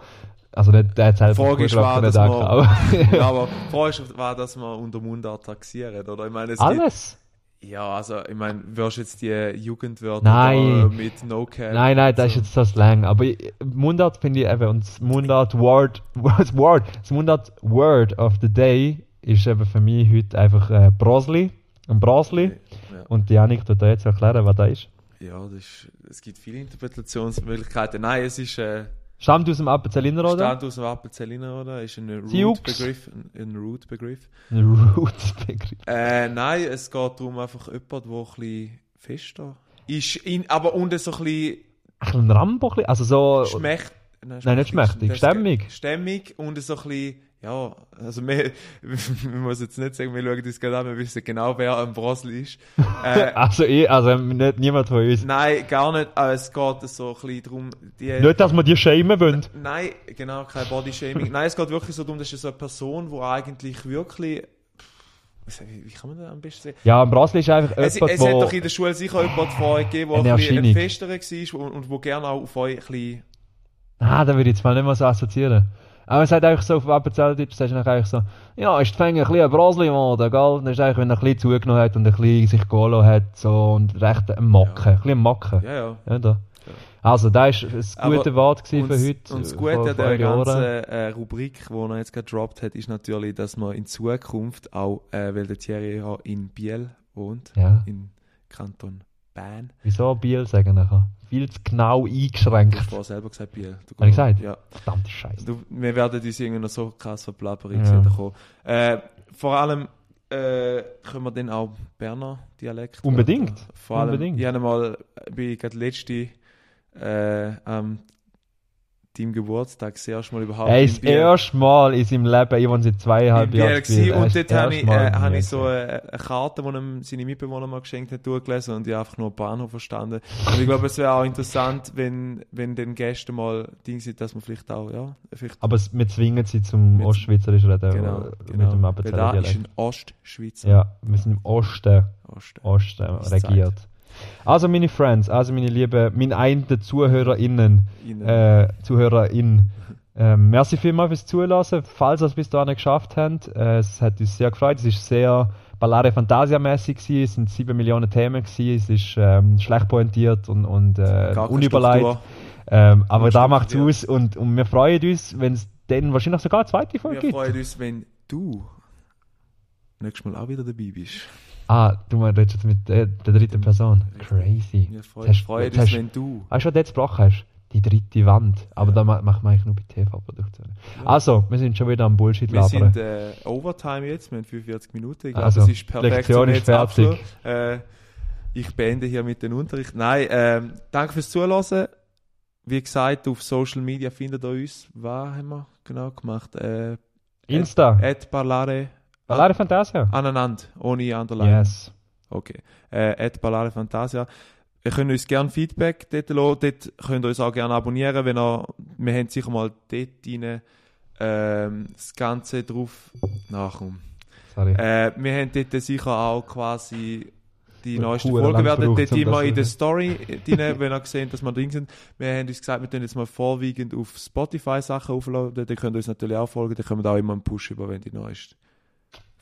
Also nicht, der hat selber ist, war, dass nicht man, angehauen. ja, aber ist, war, dass man unter Mundart taxieren, oder? Ich meine, es gibt, Alles? ja, also, ich meine, wirst du jetzt die Jugendwörter Nein. mit No Cap? Nein, nein, das ist so. jetzt so Slang. Aber ich- Mundart finde ich eben, und das Mundart Word, [LAUGHS] das Word, das Mundart Word of the Day ist eben für mich heute einfach äh, Brosli, ein Brosli. Ja. Und die Janik tut da jetzt erklären, was das ist. Ja, das ist, es gibt viele Interpretationsmöglichkeiten. Nein, es ist äh, Stammt aus dem Appenzell Innerrhoden? Stand aus dem Appenzelliner, oder? Ist ein. Root-Begriff. Ein, Root-Begriff. Ein Roots-Begriff. Äh, nein, es geht darum, einfach jemand, der ein bisschen fester ist, in, aber und so ein bisschen Ein bisschen Rambo, also so... schmächt. Nein, nicht schmächtig, stämmig. Stämmig und so ein bisschen, ja, also wir, [LAUGHS] wir muss jetzt nicht sagen, wir schauen uns gerade an, wir wissen genau, wer ein Brosel ist. [LAUGHS] Äh, Also ich, also nicht, niemand von uns. nein, gar nicht, aber es geht so ein bisschen darum, die... Nicht, dass wir die schämen wollen. Nein, genau, kein Bodyshaming. Nein, es geht wirklich so darum, das ist so eine Person, die eigentlich wirklich. Wie kann man das am besten sagen? Ja, ein Brasli ist einfach Es, jemand, es hat wo... doch in der Schule sicher jemand von euch gegeben, der ein, bisschen ein festerer war und, und wo gerne auch auf euch ein bisschen. Ah, da würde ich jetzt mal nicht mehr so assoziieren. Aber es hat eigentlich so auf Appenzellditsch, sagst du eigentlich so, ja, ist die Fänge ein bisschen ein Brasli geworden, gell? Das ist eigentlich, wenn er ein bisschen zugenommen hat und ein bisschen sich golo hat, so, und recht ein Mocken, Ja. ein bisschen ein Mocken. Ja, ja. Ja, da. Also, das war ein Aber- gute Wort für heute. und das Gute an der ganzen äh, Rubrik, die er jetzt gedroppt hat, ist natürlich, dass man in Zukunft auch, äh, weil der Thierry ja in Biel wohnt, Ja. in Kanton Bern. Wieso Biel sagen nachher? Viel zu genau Du eingeschränkt. hast vorher selber gesagt Biel. Du, Hab ich gesagt? Ja. Verdammte Scheiße. Du, wir werden uns irgendwie noch so krass verplappern Ja. kommen. Äh, vor allem äh, können wir dann auch Berner Dialekt. Unbedingt. Vor allem, Unbedingt. ich habe mal, bin ich gerade letzte äh, am deinem Geburtstag das erste Mal überhaupt Er ist das erste Mal in seinem Leben, ich wohne seit zweieinhalb Jahren. gewesen. Und dort habe ich, äh, Biel ich so gewesen. eine, eine Karte, die ihm seine Mitbewohner mal geschenkt hat, durchgelesen und ich habe einfach nur Bahnhof verstanden. Und ich glaube, es wäre auch interessant, wenn, wenn den Gästen mal Ding sind, dass man vielleicht auch, ja, vielleicht Aber es- wir zwingen sie zum Ostschweizerisch reden. Genau, äh, Mit genau. dem Weil da ist Appenzeller ein Ostschweizer. Ja, wir sind im Osten, Osten. Osten regiert. Also meine Friends, also meine lieben, meine einen ZuhörerInnen, äh, ZuhörerInnen, ähm, merci vielmals fürs Zulassen, falls ihr es bis dahin geschafft habt. Äh, es hat uns sehr gefreut, es ist sehr Ballare Fantasia-mäßig gewesen, es sind sieben Millionen Themen gewesen, es ist ähm, schlecht pointiert und, und äh, unüberlegt. Ähm, aber da macht es aus und, und wir freuen uns, wenn es dann wahrscheinlich sogar eine zweite Folge Wir gibt. freuen uns, wenn du nächstes Mal auch wieder dabei bist. Ah, du redest jetzt mit der, der dritten Person. Crazy. Wir Jetzt freuen, hast- wenn du. Weißt du, was du jetzt gesprochen hast? Die dritte Wand. Aber Ja. da ma- macht man eigentlich nur bei TV-Produktionen. Also, wir sind schon wieder am Bullshit Wir labern. sind äh, Overtime jetzt, wir haben 45 Minuten. Ich glaube, Also, es ist perfekt Lektion ist fertig. Äh, ich beende hier mit dem Unterricht. Nein, ähm, danke fürs Zuhören. Wie gesagt, auf Social Media findet ihr uns. Was haben wir genau gemacht? Äh, Insta. at Parlare Ballare Fantasia. aneinander, ohne Underline. Yes. Okay. Äh, at Ballare Fantasia. Ihr könnt uns gerne Feedback dort lassen. Dort könnt ihr uns auch gerne abonnieren, wenn ihr, wir haben sicher mal dort rein, ähm, das Ganze drauf, nachkommen. Sorry. Äh, wir haben dort sicher auch quasi die neuesten Folgen werden dort immer in der Story [LAUGHS] drin, wenn ihr gesehen dass wir drin sind. Wir haben uns gesagt, wir tun jetzt mal vorwiegend auf Spotify Sachen aufladen. Da könnt ihr uns natürlich auch folgen. Da kommen wir auch immer einen Push über, wenn die neueste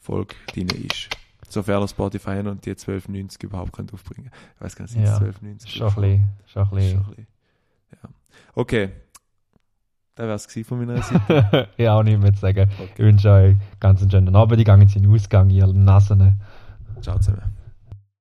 Folge drin ist. Sofern Spotify und die 1290 überhaupt könnt aufbringen. Ich weiß gar nicht, sind Ja, 1290? Schon ein bisschen. Schon ein bisschen. Ja. Okay. Das wäre es von meiner Seite. [LAUGHS] ja, auch nicht mehr zu sagen. Ich Okay. wünsche euch ganz einen schönen Abend. Die gehen jetzt in den Ausgang, ihr Nassen. Ciao zusammen.